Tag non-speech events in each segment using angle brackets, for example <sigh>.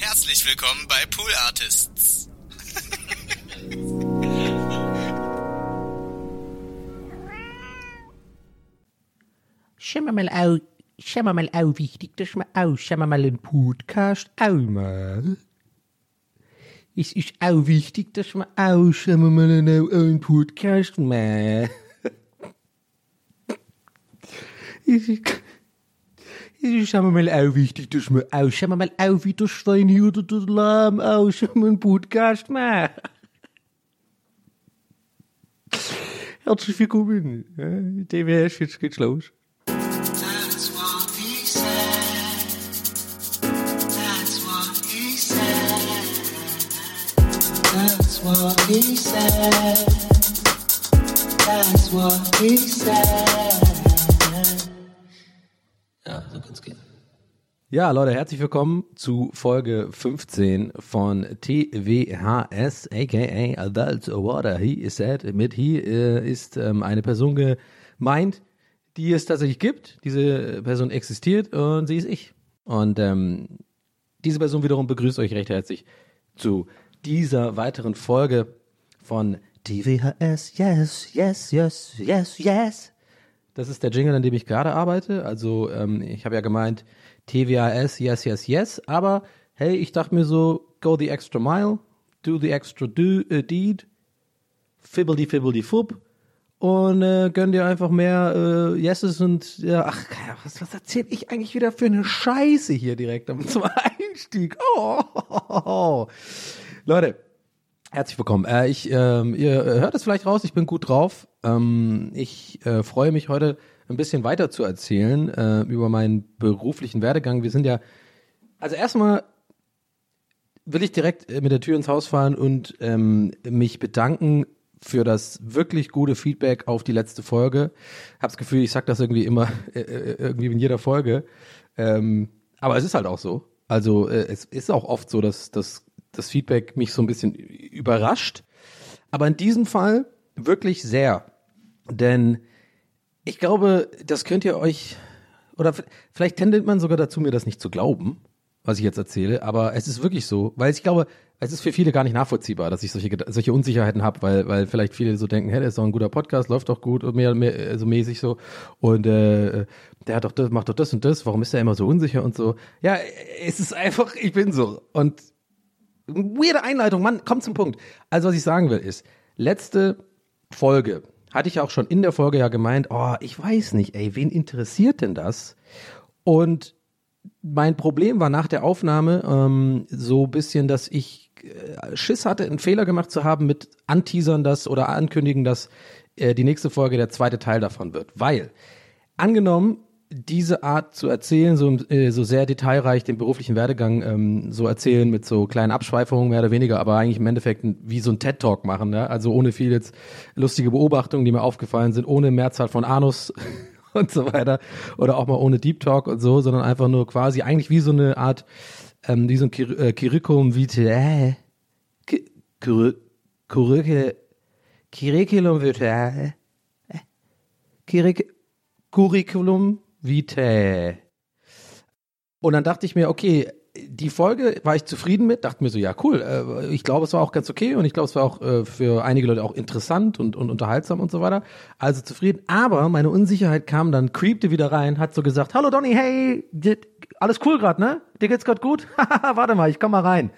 Herzlich willkommen bei Pool Artists. Schau mal au, schau mal au, wichtig, dass wir auch, schau mal einen Podcast auch mal. Es ist auch wichtig, dass wir auch, schau mal einen, einen Podcast mal. <laughs> Es ist, ist schau mal auch wichtig, dass wir auch, schau mal auch, wie der Stein hier oder der Lahm mal einen Podcast mal. Herzlich willkommen. Ja, DWS, jetzt geht's los. That's what he said. That's what he said. Ja, Leute, herzlich willkommen zu Folge 15 von TWHS, aka Adult Water. He is said. Mit he äh, ist ähm, eine Person gemeint, die es tatsächlich gibt. Diese Person existiert und sie ist ich. Und ähm, diese Person wiederum begrüßt euch recht herzlich zu dieser weiteren Folge von TWHS. Yes, yes, yes, yes, yes. Das ist der Jingle, an dem ich gerade arbeite. Also ähm, ich habe ja gemeint TWHS, yes, yes, yes. Aber hey, ich dachte mir so, go the extra mile, do the extra do, äh, deed, fibbledy fibbledy fub und äh, gönn dir einfach mehr äh, Yeses und ja, ach, was, was erzähl ich eigentlich wieder für eine Scheiße hier direkt zum <laughs> Einstieg? Oh, Leute, herzlich willkommen. Äh, ich, ähm, ihr hört es vielleicht raus, ich bin gut drauf. Ähm, ich äh, freue mich heute ein bisschen weiter zu erzählen äh, über meinen beruflichen Werdegang. Wir sind ja, also erstmal will ich direkt äh, mit der Tür ins Haus fahren und ähm, mich bedanken für das wirklich gute Feedback auf die letzte Folge. Hab's Gefühl, ich sag das irgendwie immer, <laughs> äh, äh, irgendwie in jeder Folge. Ähm, aber es ist halt auch so. Also äh, es ist auch oft so, dass, dass das Feedback mich so ein bisschen überrascht. Aber in diesem Fall wirklich sehr. Denn ich glaube, das könnt ihr euch, oder vielleicht tendet man sogar dazu, mir das nicht zu glauben, was ich jetzt erzähle, aber es ist wirklich so, weil ich glaube, es ist für viele gar nicht nachvollziehbar, dass ich solche, solche Unsicherheiten habe, weil, weil vielleicht viele so denken, hey, der ist doch ein guter Podcast, läuft doch gut und mehr, mehr so mäßig so und äh, der hat doch das, macht doch das und das, warum ist er immer so unsicher und so? Ja, es ist einfach, ich bin so und weirde Einleitung, Mann, komm zum Punkt. Also was ich sagen will ist, letzte Folge hatte ich auch schon in der Folge ja gemeint, oh, ich weiß nicht, ey, wen interessiert denn das? Und mein Problem war nach der Aufnahme ähm, so bisschen, dass ich äh, Schiss hatte, einen Fehler gemacht zu haben mit Anteasern das oder ankündigen, dass äh, die nächste Folge der zweite Teil davon wird. Weil, angenommen, diese Art zu erzählen, so, äh, so sehr detailreich den beruflichen Werdegang ähm, so erzählen mit so kleinen Abschweifungen mehr oder weniger, aber eigentlich im Endeffekt wie so ein TED-Talk machen, ja? also ohne viel jetzt lustige Beobachtungen, die mir aufgefallen sind, ohne Mehrzahl von Anus <laughs> und so weiter oder auch mal ohne Deep Talk und so, sondern einfach nur quasi eigentlich wie so eine Art, ähm, wie so ein Cur äh, Curriculum vitae, Cur Curriculum Curriculum vitae, Curriculum vitae. Und dann dachte ich mir, okay, die Folge war ich zufrieden mit, dachte mir so, ja cool, äh, ich glaube, es war auch ganz okay und ich glaube, es war auch äh, für einige Leute auch interessant und, und unterhaltsam und so weiter. Also zufrieden, aber meine Unsicherheit kam dann, creepte wieder rein, hat so gesagt, hallo Donny, hey, alles cool grad, ne? Dir geht's grad gut? <laughs> Warte mal, ich komm mal rein.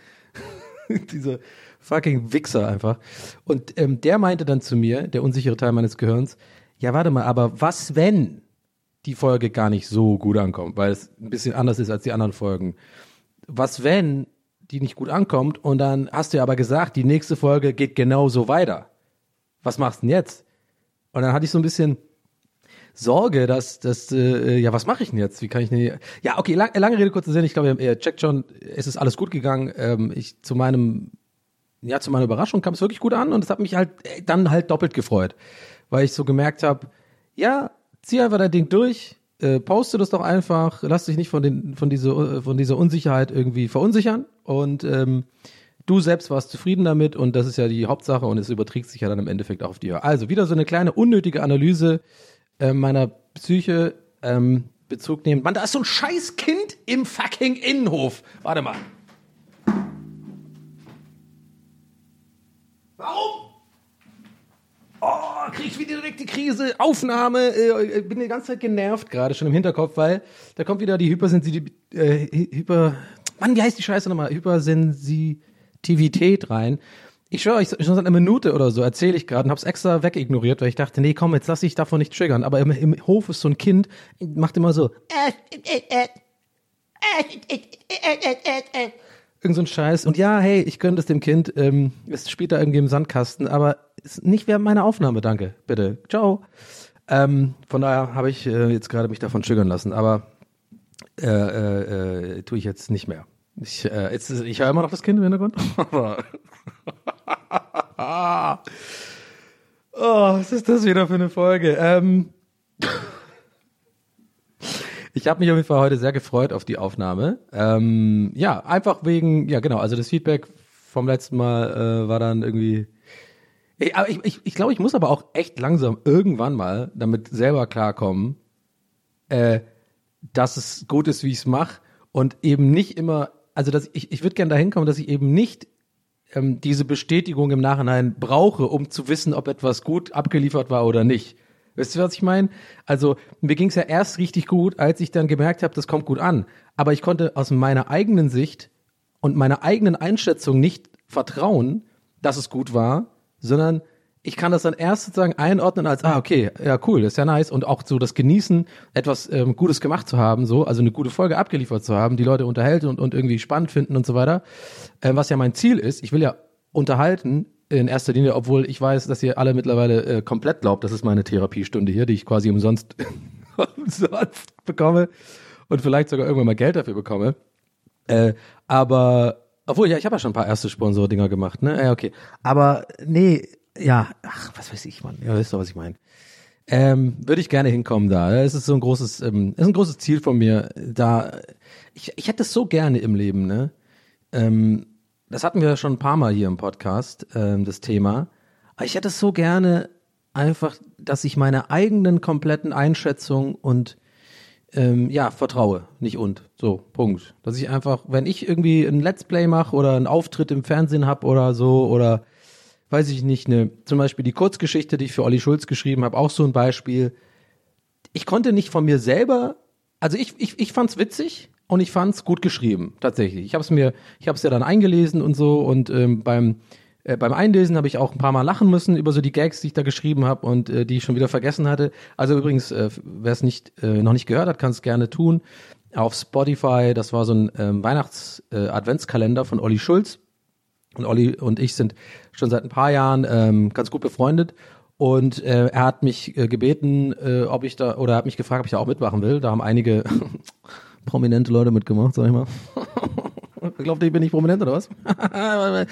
<laughs> Diese fucking Wichser einfach. Und ähm, der meinte dann zu mir, der unsichere Teil meines Gehirns, ja warte mal, aber was wenn die Folge gar nicht so gut ankommt, weil es ein bisschen anders ist als die anderen Folgen. Was wenn die nicht gut ankommt und dann hast du ja aber gesagt, die nächste Folge geht genauso weiter. Was machst du denn jetzt? Und dann hatte ich so ein bisschen Sorge, dass dass äh, ja, was mache ich denn jetzt? Wie kann ich denn Ja, okay, lang, lange Rede kurzer Sinn, ich glaube, ihr checkt schon, es ist alles gut gegangen. Ähm, ich zu meinem ja, zu meiner Überraschung kam es wirklich gut an und es hat mich halt äh, dann halt doppelt gefreut, weil ich so gemerkt habe, ja, zieh einfach dein Ding durch, äh, poste das doch einfach, lass dich nicht von den von dieser äh, von dieser Unsicherheit irgendwie verunsichern und ähm, du selbst warst zufrieden damit und das ist ja die Hauptsache und es überträgt sich ja dann im Endeffekt auch auf dir. Also wieder so eine kleine unnötige Analyse äh, meiner Psyche ähm, Bezug nehmen. Mann, da ist so ein scheiß Kind im fucking Innenhof. Warte mal. Warum? Oh, krieg ich wieder direkt die Krise. Aufnahme. Äh, bin die ganze Zeit genervt gerade schon im Hinterkopf, weil da kommt wieder die Hypersensitivität, äh, Hy- Hyper, Mann, wie heißt die Scheiße nochmal? Hypersensitivität rein. Ich schwöre euch, schon seit einer Minute oder so erzähle ich gerade und hab's extra wegignoriert, weil ich dachte, nee, komm, jetzt lass dich davon nicht triggern. Aber im, im Hof ist so ein Kind, macht immer so, irgend so ein Scheiß. Und ja, hey, ich gönne das dem Kind. Ähm, es spielt da irgendwie im Sandkasten, aber ist nicht während meiner Aufnahme, danke, bitte. Ciao. Ähm, von daher habe ich äh, jetzt gerade mich davon triggern lassen, aber äh, äh, äh, tue ich jetzt nicht mehr. Ich, äh, jetzt, ich höre immer noch das Kind im Hintergrund. <laughs> <laughs> oh, was ist das wieder für eine Folge? Ähm, ich habe mich auf jeden Fall heute sehr gefreut auf die Aufnahme. Ähm, ja, einfach wegen, ja genau, also das Feedback vom letzten Mal äh, war dann irgendwie. Ich, ich, ich, ich glaube, ich muss aber auch echt langsam irgendwann mal damit selber klarkommen, äh, dass es gut ist, wie ich es mache und eben nicht immer, also dass ich, ich würde gerne dahin kommen, dass ich eben nicht ähm, diese Bestätigung im Nachhinein brauche, um zu wissen, ob etwas gut abgeliefert war oder nicht. Weißt du, was ich meine? Also mir ging es ja erst richtig gut, als ich dann gemerkt habe, das kommt gut an. Aber ich konnte aus meiner eigenen Sicht und meiner eigenen Einschätzung nicht vertrauen, dass es gut war, sondern ich kann das dann erst sozusagen einordnen als, ah, okay, ja, cool, ist ja nice. Und auch so das Genießen, etwas ähm, Gutes gemacht zu haben, so, also eine gute Folge abgeliefert zu haben, die Leute unterhält und, und irgendwie spannend finden und so weiter. Ähm, was ja mein Ziel ist, ich will ja unterhalten in erster Linie, obwohl ich weiß, dass ihr alle mittlerweile äh, komplett glaubt, das ist meine Therapiestunde hier, die ich quasi umsonst, <laughs> umsonst bekomme und vielleicht sogar irgendwann mal Geld dafür bekomme. Äh, aber, obwohl, ja, ich habe ja schon ein paar erste Sponsor-Dinger gemacht, ne? Ja, okay. Aber nee, ja, ach, was weiß ich, Mann. Ja, wisst doch, was ich meine. Ähm, würde ich gerne hinkommen da. Es ist so ein großes, ähm, ist ein großes Ziel von mir. Da, ich, ich hätte es so gerne im Leben, ne? Ähm, das hatten wir schon ein paar Mal hier im Podcast, ähm, das Thema. Aber ich hätte es so gerne einfach, dass ich meine eigenen kompletten Einschätzungen und ähm, ja, vertraue, nicht und. So, Punkt. Dass ich einfach, wenn ich irgendwie ein Let's Play mache oder einen Auftritt im Fernsehen hab oder so, oder weiß ich nicht, ne, zum Beispiel die Kurzgeschichte, die ich für Olli Schulz geschrieben habe, auch so ein Beispiel. Ich konnte nicht von mir selber, also ich, ich, ich fand's witzig und ich fand's gut geschrieben, tatsächlich. Ich habe es mir, ich habe es ja dann eingelesen und so und ähm, beim äh, beim Einlesen habe ich auch ein paar Mal lachen müssen über so die Gags, die ich da geschrieben habe und äh, die ich schon wieder vergessen hatte. Also übrigens, äh, wer es nicht äh, noch nicht gehört hat, kann es gerne tun. Auf Spotify, das war so ein ähm, Weihnachts-Adventskalender von Olli Schulz. Und Olli und ich sind schon seit ein paar Jahren ähm, ganz gut befreundet. Und äh, er hat mich äh, gebeten, äh, ob ich da, oder er hat mich gefragt, ob ich da auch mitmachen will. Da haben einige <laughs> prominente Leute mitgemacht, sag ich mal. <laughs> Glaubt ihr, ich bin nicht prominent oder was? <laughs>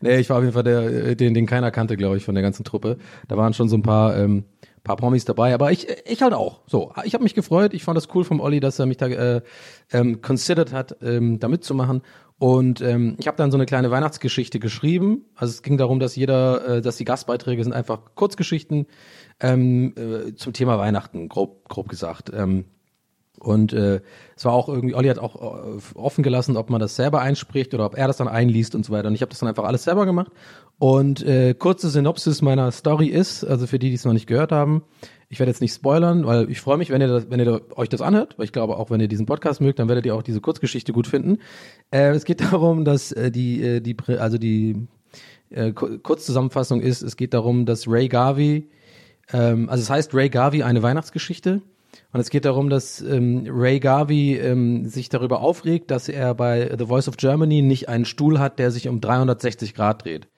nee, ich war auf jeden Fall der, den, den keiner kannte, glaube ich, von der ganzen Truppe. Da waren schon so ein paar, ähm, paar Promis dabei, aber ich, ich halt auch. So, ich habe mich gefreut. Ich fand das cool vom Olli, dass er mich da äh, ähm, considered hat, ähm, da mitzumachen. Und ähm, ich habe dann so eine kleine Weihnachtsgeschichte geschrieben. Also es ging darum, dass jeder, äh, dass die Gastbeiträge sind einfach Kurzgeschichten ähm, äh, zum Thema Weihnachten, grob, grob gesagt. Ähm, Und äh, es war auch irgendwie, Olli hat auch äh, offen gelassen, ob man das selber einspricht oder ob er das dann einliest und so weiter. Und ich habe das dann einfach alles selber gemacht. Und äh, kurze Synopsis meiner Story ist, also für die, die es noch nicht gehört haben, ich werde jetzt nicht spoilern, weil ich freue mich, wenn ihr, das, wenn ihr euch das anhört, weil ich glaube, auch wenn ihr diesen Podcast mögt, dann werdet ihr auch diese Kurzgeschichte gut finden. Äh, es geht darum, dass äh, die, äh, die, also die äh, Ku- Kurzzusammenfassung ist, es geht darum, dass Ray Garvey, ähm, also es heißt Ray Garvey eine Weihnachtsgeschichte. Und es geht darum, dass ähm, Ray Garvey ähm, sich darüber aufregt, dass er bei The Voice of Germany nicht einen Stuhl hat, der sich um 360 Grad dreht.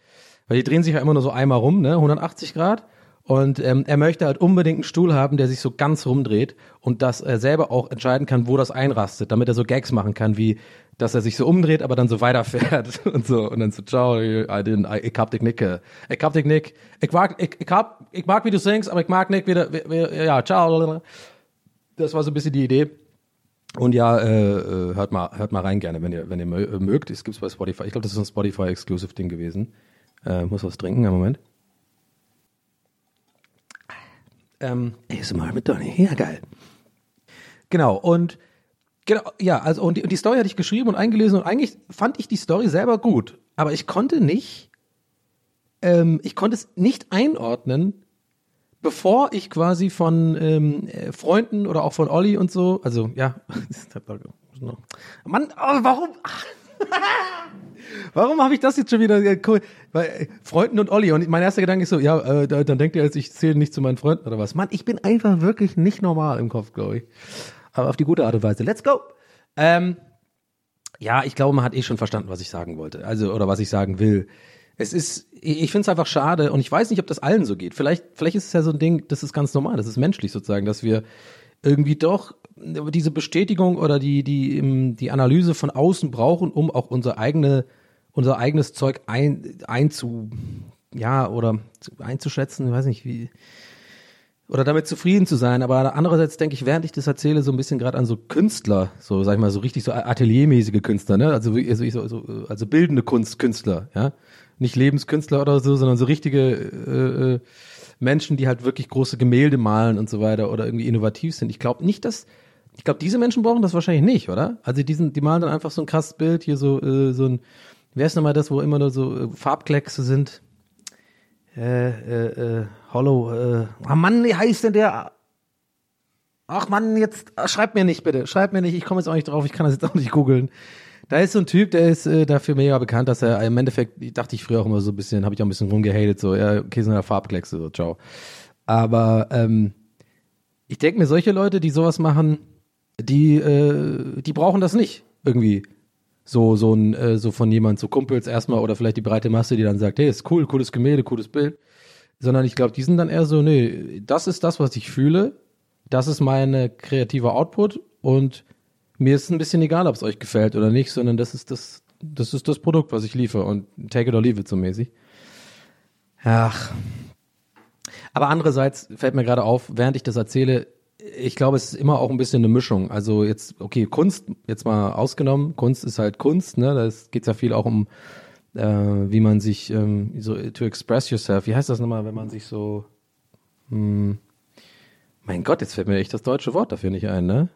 Weil die drehen sich ja immer nur so einmal rum, ne, 180 Grad. Und ähm, er möchte halt unbedingt einen Stuhl haben, der sich so ganz rumdreht und dass er selber auch entscheiden kann, wo das einrastet, damit er so Gags machen kann, wie dass er sich so umdreht, aber dann so weiterfährt <laughs> und so und dann so ciao, I didn't, I, ich hab dich äh, ich hab dich nicht, ich mag, ich, ich hab, ich mag wie du singst, aber ich mag nicht wie, du- wie, wie ja, ciao. Das war so ein bisschen die Idee. Und ja, äh, äh, hört mal, hört mal rein gerne, wenn ihr, wenn ihr mö- mögt. Es gibt's bei Spotify. Ich glaube, das ist ein Spotify-Exclusive-Ding gewesen. Äh, muss was trinken, einen Moment. Ähm, ASMR mit Donny. Ja, geil. Genau, und genau, ja, also und die, und die Story hatte ich geschrieben und eingelesen und eigentlich fand ich die Story selber gut, aber ich konnte nicht, ähm, ich konnte es nicht einordnen, bevor ich quasi von ähm, äh, Freunden oder auch von Olli und so, also ja, <laughs> Mann, oh, warum? <laughs> Warum habe ich das jetzt schon wieder ja, cool? Weil äh, Freunden und Olli und mein erster Gedanke ist so, ja, äh, da- dann denkt ihr jetzt, ich zähle nicht zu meinen Freunden oder was. Mann, ich bin einfach wirklich nicht normal im Kopf, glaube ich. Aber auf die gute Art und Weise. Let's go. Ähm, ja, ich glaube, man hat eh schon verstanden, was ich sagen wollte. Also, oder was ich sagen will. Es ist, ich finde es einfach schade und ich weiß nicht, ob das allen so geht. Vielleicht, vielleicht ist es ja so ein Ding, das ist ganz normal, das ist menschlich sozusagen, dass wir irgendwie doch diese Bestätigung oder die, die, die Analyse von außen brauchen, um auch unser eigene, unser eigenes Zeug ein, einzu, ja, oder zu- einzuschätzen, ich weiß nicht, wie, oder damit zufrieden zu sein. Aber andererseits denke ich, während ich das erzähle, so ein bisschen gerade an so Künstler, so sag ich mal, so richtig so ateliermäßige Künstler, ne? Also, also, so, so, also bildende Kunstkünstler, ja. Nicht Lebenskünstler oder so, sondern so richtige äh, äh, Menschen, die halt wirklich große Gemälde malen und so weiter oder irgendwie innovativ sind. Ich glaube nicht, dass ich glaube, diese Menschen brauchen das wahrscheinlich nicht, oder? Also die, die malen dann einfach so ein krasses Bild, hier so, äh, so ein, wer ist nochmal das, wo immer nur so äh, Farbkleckse sind? Äh, äh, äh, Hollow, äh, ah Mann, wie heißt denn der? Ach Mann, jetzt äh, schreibt mir nicht bitte, schreibt mir nicht, ich komme jetzt auch nicht drauf, ich kann das jetzt auch nicht googeln. Da ist so ein Typ, der ist äh, dafür mega bekannt, dass er im Endeffekt, ich dachte ich früher auch immer so ein bisschen, habe ich auch ein bisschen rumgehatet, so, ja, okay, sind ja Farbkleckse, so, ciao. Aber ähm, ich denke mir, solche Leute, die sowas machen, die, äh, die brauchen das nicht irgendwie. So, so ein, äh, so von jemand, so Kumpels erstmal oder vielleicht die breite Masse, die dann sagt, hey, ist cool, cooles Gemälde, cooles Bild. Sondern ich glaube, die sind dann eher so, nee, das ist das, was ich fühle, das ist meine kreative Output und mir ist ein bisschen egal, ob es euch gefällt oder nicht, sondern das ist das, das ist das Produkt, was ich liefere und take it or leave it so mäßig. Ach. Aber andererseits fällt mir gerade auf, während ich das erzähle, ich glaube, es ist immer auch ein bisschen eine Mischung. Also jetzt, okay, Kunst, jetzt mal ausgenommen, Kunst ist halt Kunst, ne? Da geht ja viel auch um, äh, wie man sich ähm, so to express yourself. Wie heißt das nochmal, wenn man sich so, hm, mein Gott, jetzt fällt mir echt das deutsche Wort dafür nicht ein, ne?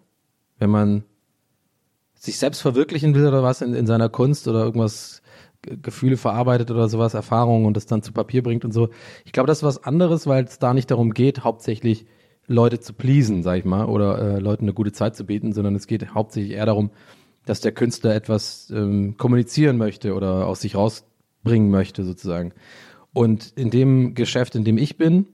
Wenn man sich selbst verwirklichen will oder was in, in seiner Kunst oder irgendwas Ge- Gefühle verarbeitet oder sowas, Erfahrungen und das dann zu Papier bringt und so. Ich glaube, das ist was anderes, weil es da nicht darum geht, hauptsächlich Leute zu pleasen, sag ich mal, oder äh, Leuten eine gute Zeit zu bieten, sondern es geht hauptsächlich eher darum, dass der Künstler etwas ähm, kommunizieren möchte oder aus sich rausbringen möchte, sozusagen. Und in dem Geschäft, in dem ich bin,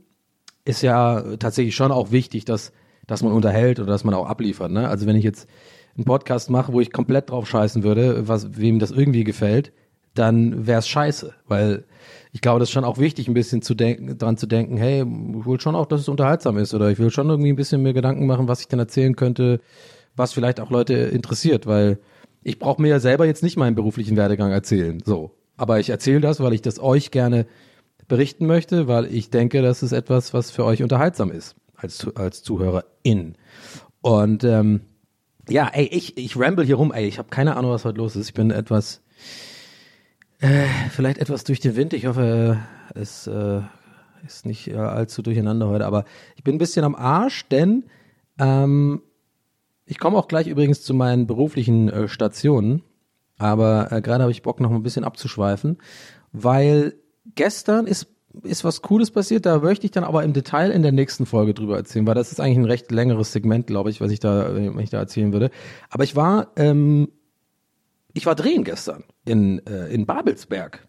ist ja tatsächlich schon auch wichtig, dass, dass man unterhält oder dass man auch abliefert. Ne? Also wenn ich jetzt einen Podcast mache, wo ich komplett drauf scheißen würde, was wem das irgendwie gefällt, dann wäre es scheiße, weil ich glaube, das ist schon auch wichtig, ein bisschen zu denken, dran zu denken, hey, ich will schon auch, dass es unterhaltsam ist oder ich will schon irgendwie ein bisschen mir Gedanken machen, was ich dann erzählen könnte, was vielleicht auch Leute interessiert, weil ich brauche mir ja selber jetzt nicht meinen beruflichen Werdegang erzählen, so. Aber ich erzähle das, weil ich das euch gerne berichten möchte, weil ich denke, das ist etwas, was für euch unterhaltsam ist als, als Zuhörerin. Und ähm, ja, ey, ich, ich ramble hier rum, ey, ich habe keine Ahnung, was heute los ist. Ich bin etwas, äh, vielleicht etwas durch den Wind. Ich hoffe, es äh, ist nicht äh, allzu durcheinander heute, aber ich bin ein bisschen am Arsch, denn ähm, Ich komme auch gleich übrigens zu meinen beruflichen äh, Stationen, aber äh, gerade habe ich Bock noch ein bisschen abzuschweifen, weil gestern ist ist was Cooles passiert, da möchte ich dann aber im Detail in der nächsten Folge drüber erzählen, weil das ist eigentlich ein recht längeres Segment, glaube ich, was ich da, äh, was ich da erzählen würde. Aber ich war, ähm, ich war drehen gestern in, äh, in Babelsberg.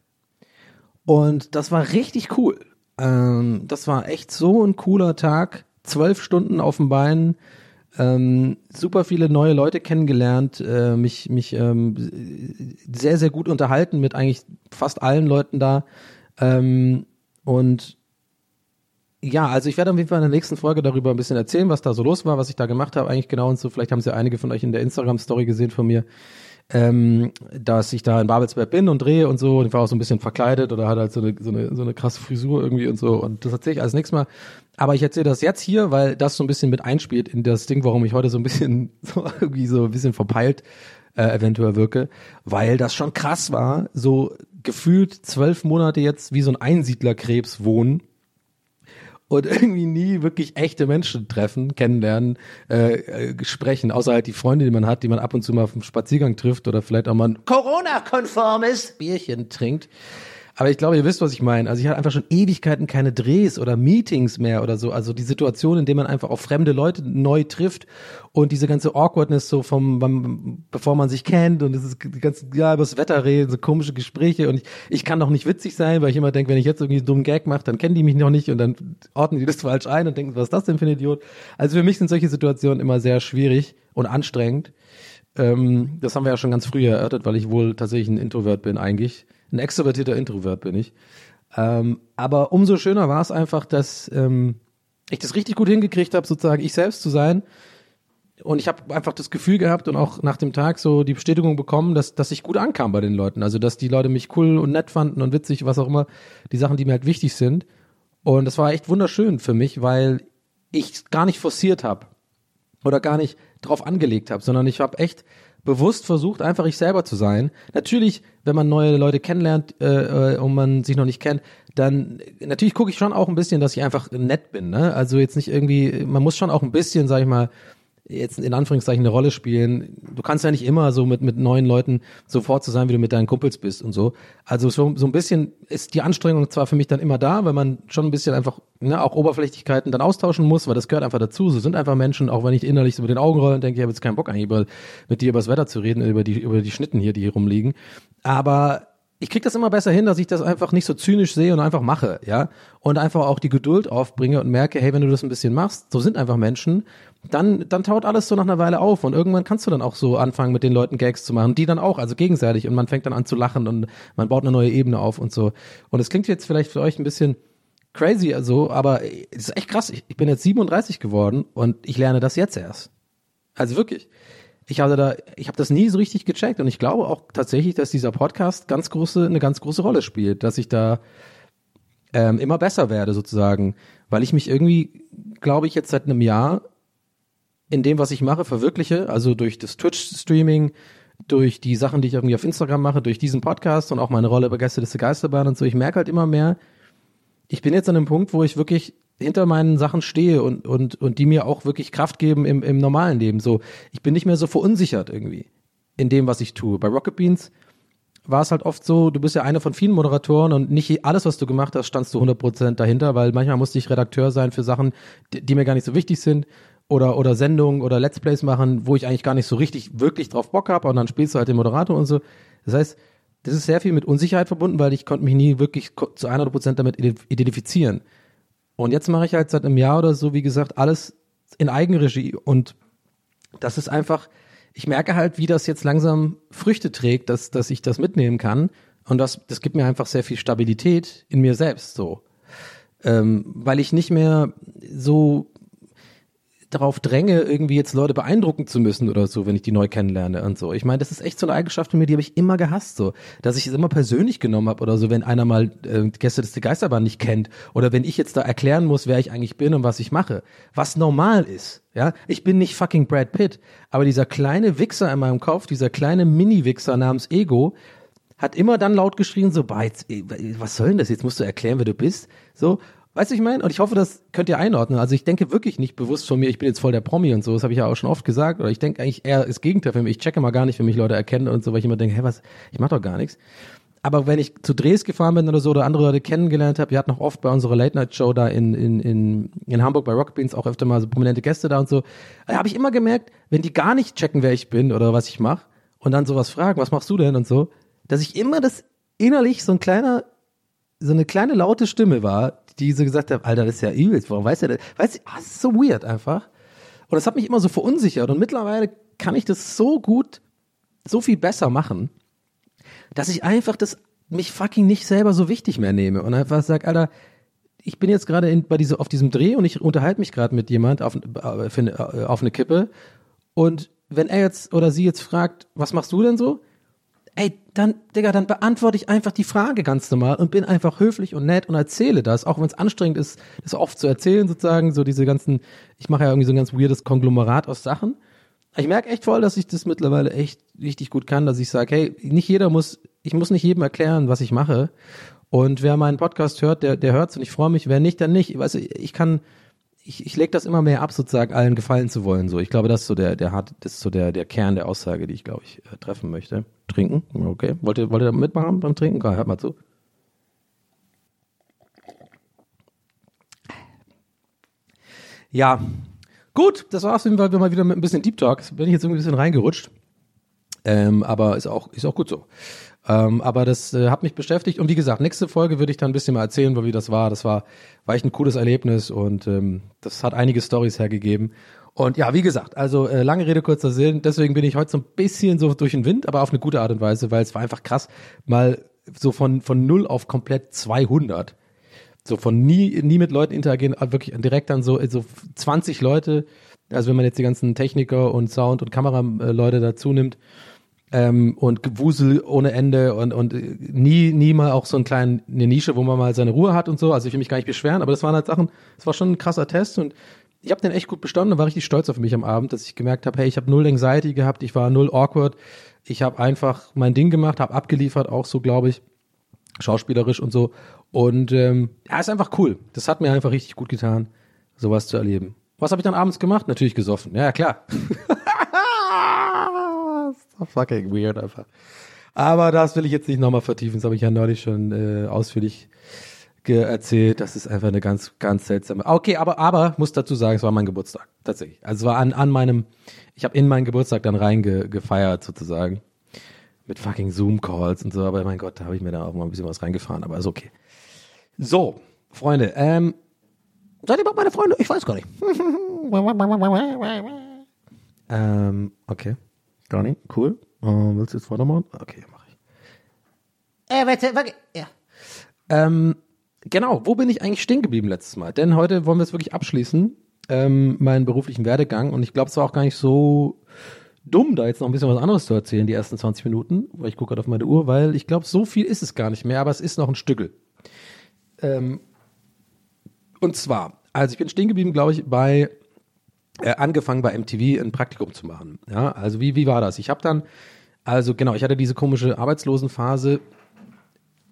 Und das war richtig cool. Ähm, das war echt so ein cooler Tag. Zwölf Stunden auf dem Bein, ähm, super viele neue Leute kennengelernt, äh, mich, mich ähm, sehr, sehr gut unterhalten mit eigentlich fast allen Leuten da. Ähm, und ja, also ich werde auf jeden Fall in der nächsten Folge darüber ein bisschen erzählen, was da so los war, was ich da gemacht habe, eigentlich genau und so. Vielleicht haben sie einige von euch in der Instagram-Story gesehen von mir, ähm, dass ich da in Babelsberg bin und drehe und so. Und ich war auch so ein bisschen verkleidet oder hatte halt so eine, so eine, so eine krasse Frisur irgendwie und so. Und das erzähle ich alles nächstes Mal. Aber ich erzähle das jetzt hier, weil das so ein bisschen mit einspielt in das Ding, warum ich heute so ein bisschen <laughs> so irgendwie so ein bisschen verpeilt äh, eventuell wirke, weil das schon krass war, so gefühlt zwölf Monate jetzt wie so ein Einsiedlerkrebs wohnen und irgendwie nie wirklich echte Menschen treffen, kennenlernen, äh, äh, sprechen, außer halt die Freunde, die man hat, die man ab und zu mal auf dem Spaziergang trifft oder vielleicht auch mal ein Corona-konformes Bierchen trinkt. Aber ich glaube, ihr wisst, was ich meine. Also ich hatte einfach schon Ewigkeiten keine Drehs oder Meetings mehr oder so. Also die Situation, in der man einfach auch fremde Leute neu trifft und diese ganze Awkwardness so vom, vom bevor man sich kennt und es ist die ganze, ja, über das Wetter reden, so komische Gespräche und ich, ich kann doch nicht witzig sein, weil ich immer denke, wenn ich jetzt irgendwie einen dummen Gag mache, dann kennen die mich noch nicht und dann ordnen die das falsch ein und denken, was ist das denn für ein Idiot? Also für mich sind solche Situationen immer sehr schwierig und anstrengend. Ähm, das haben wir ja schon ganz früh erörtert, weil ich wohl tatsächlich ein Introvert bin eigentlich. Ein extrovertierter Introvert bin ich. Ähm, aber umso schöner war es einfach, dass ähm, ich das richtig gut hingekriegt habe, sozusagen ich selbst zu sein. Und ich habe einfach das Gefühl gehabt und auch nach dem Tag so die Bestätigung bekommen, dass, dass ich gut ankam bei den Leuten. Also, dass die Leute mich cool und nett fanden und witzig, was auch immer, die Sachen, die mir halt wichtig sind. Und das war echt wunderschön für mich, weil ich gar nicht forciert habe oder gar nicht drauf angelegt habe, sondern ich habe echt bewusst versucht, einfach ich selber zu sein. Natürlich, wenn man neue Leute kennenlernt äh, äh, und man sich noch nicht kennt, dann natürlich gucke ich schon auch ein bisschen, dass ich einfach nett bin. Ne? Also jetzt nicht irgendwie, man muss schon auch ein bisschen, sag ich mal, jetzt in Anführungszeichen eine Rolle spielen. Du kannst ja nicht immer so mit, mit neuen Leuten sofort so sein, wie du mit deinen Kumpels bist und so. Also so, so ein bisschen ist die Anstrengung zwar für mich dann immer da, weil man schon ein bisschen einfach ne, auch Oberflächlichkeiten dann austauschen muss, weil das gehört einfach dazu. So sind einfach Menschen, auch wenn ich innerlich so mit den Augen rolle und denke, ich habe jetzt keinen Bock eigentlich über, mit dir über das Wetter zu reden, über die, über die Schnitten hier, die hier rumliegen. Aber ich krieg das immer besser hin, dass ich das einfach nicht so zynisch sehe und einfach mache, ja. Und einfach auch die Geduld aufbringe und merke, hey, wenn du das ein bisschen machst, so sind einfach Menschen, dann, dann taut alles so nach einer Weile auf und irgendwann kannst du dann auch so anfangen, mit den Leuten Gags zu machen, die dann auch, also gegenseitig und man fängt dann an zu lachen und man baut eine neue Ebene auf und so. Und es klingt jetzt vielleicht für euch ein bisschen crazy, also, aber es ist echt krass. Ich, ich bin jetzt 37 geworden und ich lerne das jetzt erst. Also wirklich ich hatte da, ich habe das nie so richtig gecheckt und ich glaube auch tatsächlich, dass dieser Podcast ganz große, eine ganz große Rolle spielt, dass ich da ähm, immer besser werde sozusagen, weil ich mich irgendwie, glaube ich, jetzt seit einem Jahr in dem, was ich mache, verwirkliche, also durch das Twitch-Streaming, durch die Sachen, die ich irgendwie auf Instagram mache, durch diesen Podcast und auch meine Rolle bei Gäste des Geisterbahn und so. Ich merke halt immer mehr, ich bin jetzt an einem Punkt, wo ich wirklich hinter meinen Sachen stehe und, und, und die mir auch wirklich Kraft geben im, im normalen Leben. So, ich bin nicht mehr so verunsichert irgendwie in dem, was ich tue. Bei Rocket Beans war es halt oft so, du bist ja einer von vielen Moderatoren und nicht alles, was du gemacht hast, standst du 100% dahinter, weil manchmal musste ich Redakteur sein für Sachen, die, die mir gar nicht so wichtig sind oder, oder Sendungen oder Let's Plays machen, wo ich eigentlich gar nicht so richtig, wirklich drauf Bock habe und dann spielst du halt den Moderator und so. Das heißt, das ist sehr viel mit Unsicherheit verbunden, weil ich konnte mich nie wirklich zu 100% damit identifizieren. Und jetzt mache ich halt seit einem Jahr oder so, wie gesagt, alles in Eigenregie. Und das ist einfach, ich merke halt, wie das jetzt langsam Früchte trägt, dass, dass ich das mitnehmen kann. Und das, das gibt mir einfach sehr viel Stabilität in mir selbst so. Ähm, weil ich nicht mehr so darauf dränge, irgendwie jetzt Leute beeindrucken zu müssen oder so, wenn ich die neu kennenlerne und so. Ich meine, das ist echt so eine Eigenschaft von mir, die habe ich immer gehasst, so, dass ich es immer persönlich genommen habe oder so, wenn einer mal äh, Gäste des Geisterbahn nicht kennt oder wenn ich jetzt da erklären muss, wer ich eigentlich bin und was ich mache, was normal ist. Ja, ich bin nicht fucking Brad Pitt, aber dieser kleine Wichser in meinem Kopf, dieser kleine Mini-Wichser namens Ego, hat immer dann laut geschrien, so, bah, jetzt, was soll denn das? Jetzt musst du erklären, wer du bist. So. Weißt du, ich meine? Und ich hoffe, das könnt ihr einordnen. Also ich denke wirklich nicht bewusst von mir, ich bin jetzt voll der Promi und so, das habe ich ja auch schon oft gesagt. Oder ich denke eigentlich eher das Gegenteil für mich. Ich checke mal gar nicht, wenn mich Leute erkennen und so, weil ich immer denke, hä, was, ich mach doch gar nichts. Aber wenn ich zu Drehs gefahren bin oder so oder andere Leute kennengelernt habe, wir hatten auch oft bei unserer Late-Night-Show da in, in, in, in Hamburg bei Rocket Beans auch öfter mal so prominente Gäste da und so, da habe ich immer gemerkt, wenn die gar nicht checken, wer ich bin oder was ich mache und dann sowas fragen, was machst du denn und so, dass ich immer das innerlich so ein kleiner, so eine kleine laute Stimme war, die so gesagt hat, Alter, das ist ja übelst, warum weiß er das? Weißt du, ah, das ist so weird einfach. Und das hat mich immer so verunsichert und mittlerweile kann ich das so gut, so viel besser machen, dass ich einfach das mich fucking nicht selber so wichtig mehr nehme und einfach sag, Alter, ich bin jetzt gerade bei diese, auf diesem Dreh und ich unterhalte mich gerade mit jemand auf, äh, äh, auf eine Kippe und wenn er jetzt oder sie jetzt fragt, was machst du denn so? Ey, dann, Digga, dann beantworte ich einfach die Frage ganz normal und bin einfach höflich und nett und erzähle das, auch wenn es anstrengend ist, das oft zu erzählen sozusagen, so diese ganzen, ich mache ja irgendwie so ein ganz weirdes Konglomerat aus Sachen. Ich merke echt voll, dass ich das mittlerweile echt richtig gut kann, dass ich sage, hey, nicht jeder muss, ich muss nicht jedem erklären, was ich mache. Und wer meinen Podcast hört, der, der hört's und ich freue mich. Wer nicht, dann nicht. Du, ich kann, ich, ich lege das immer mehr ab, sozusagen allen gefallen zu wollen. So, ich glaube, das ist so der, der hart, das ist so der, der Kern der Aussage, die ich glaube ich äh, treffen möchte. Trinken, okay. Wollt ihr, wollt ihr mitmachen beim Trinken? Komm, hört mal zu. Ja, gut, das war's. Sind wir mal wieder mit ein bisschen Deep Talk. Bin ich jetzt irgendwie ein bisschen reingerutscht. Ähm, aber ist auch, ist auch gut so. Ähm, aber das äh, hat mich beschäftigt. Und wie gesagt, nächste Folge würde ich dann ein bisschen mal erzählen, wie das war. Das war, war echt ein cooles Erlebnis und ähm, das hat einige Stories hergegeben. Und ja, wie gesagt, also äh, lange Rede, kurzer Sinn. Deswegen bin ich heute so ein bisschen so durch den Wind, aber auf eine gute Art und Weise, weil es war einfach krass, mal so von, von null auf komplett 200 so von nie, nie mit Leuten interagieren, wirklich direkt dann so, so 20 Leute, also wenn man jetzt die ganzen Techniker und Sound- und Kameraleute dazu nimmt, ähm, und Gewusel ohne Ende und, und äh, nie, nie mal auch so einen kleinen, eine Nische, wo man mal seine Ruhe hat und so, also ich will mich gar nicht beschweren, aber das waren halt Sachen, das war schon ein krasser Test und ich habe den echt gut bestanden und war richtig stolz auf mich am Abend, dass ich gemerkt habe, hey, ich habe null Anxiety gehabt, ich war null awkward, ich habe einfach mein Ding gemacht, habe abgeliefert, auch so, glaube ich, schauspielerisch und so. Und ähm, ja, ist einfach cool. Das hat mir einfach richtig gut getan, sowas zu erleben. Was habe ich dann abends gemacht? Natürlich gesoffen. Ja, klar. <laughs> so fucking weird einfach. Aber das will ich jetzt nicht nochmal vertiefen. Das habe ich ja neulich schon äh, ausführlich erzählt. Das ist einfach eine ganz, ganz seltsame. Okay, aber, aber muss dazu sagen, es war mein Geburtstag. Tatsächlich. Also es war an, an meinem, ich habe in meinen Geburtstag dann reingefeiert sozusagen mit fucking Zoom-Calls und so, aber mein Gott, da habe ich mir da auch mal ein bisschen was reingefahren, aber ist okay. So, Freunde, ähm, seid ihr überhaupt meine Freunde? Ich weiß gar nicht. <laughs> ähm, okay. Gar nicht, cool. Ähm, willst du jetzt weitermachen? Okay, mache ich. Äh, warte, warte, ja. Ähm, genau, wo bin ich eigentlich stehen geblieben letztes Mal? Denn heute wollen wir es wirklich abschließen, ähm, meinen beruflichen Werdegang. Und ich glaube, es war auch gar nicht so dumm, da jetzt noch ein bisschen was anderes zu erzählen, die ersten 20 Minuten, weil ich gucke gerade auf meine Uhr, weil ich glaube, so viel ist es gar nicht mehr, aber es ist noch ein Stückel. Ähm, und zwar, also ich bin stehen geblieben, glaube ich, bei äh, angefangen bei MTV ein Praktikum zu machen. Ja, also wie, wie war das? Ich habe dann, also genau, ich hatte diese komische Arbeitslosenphase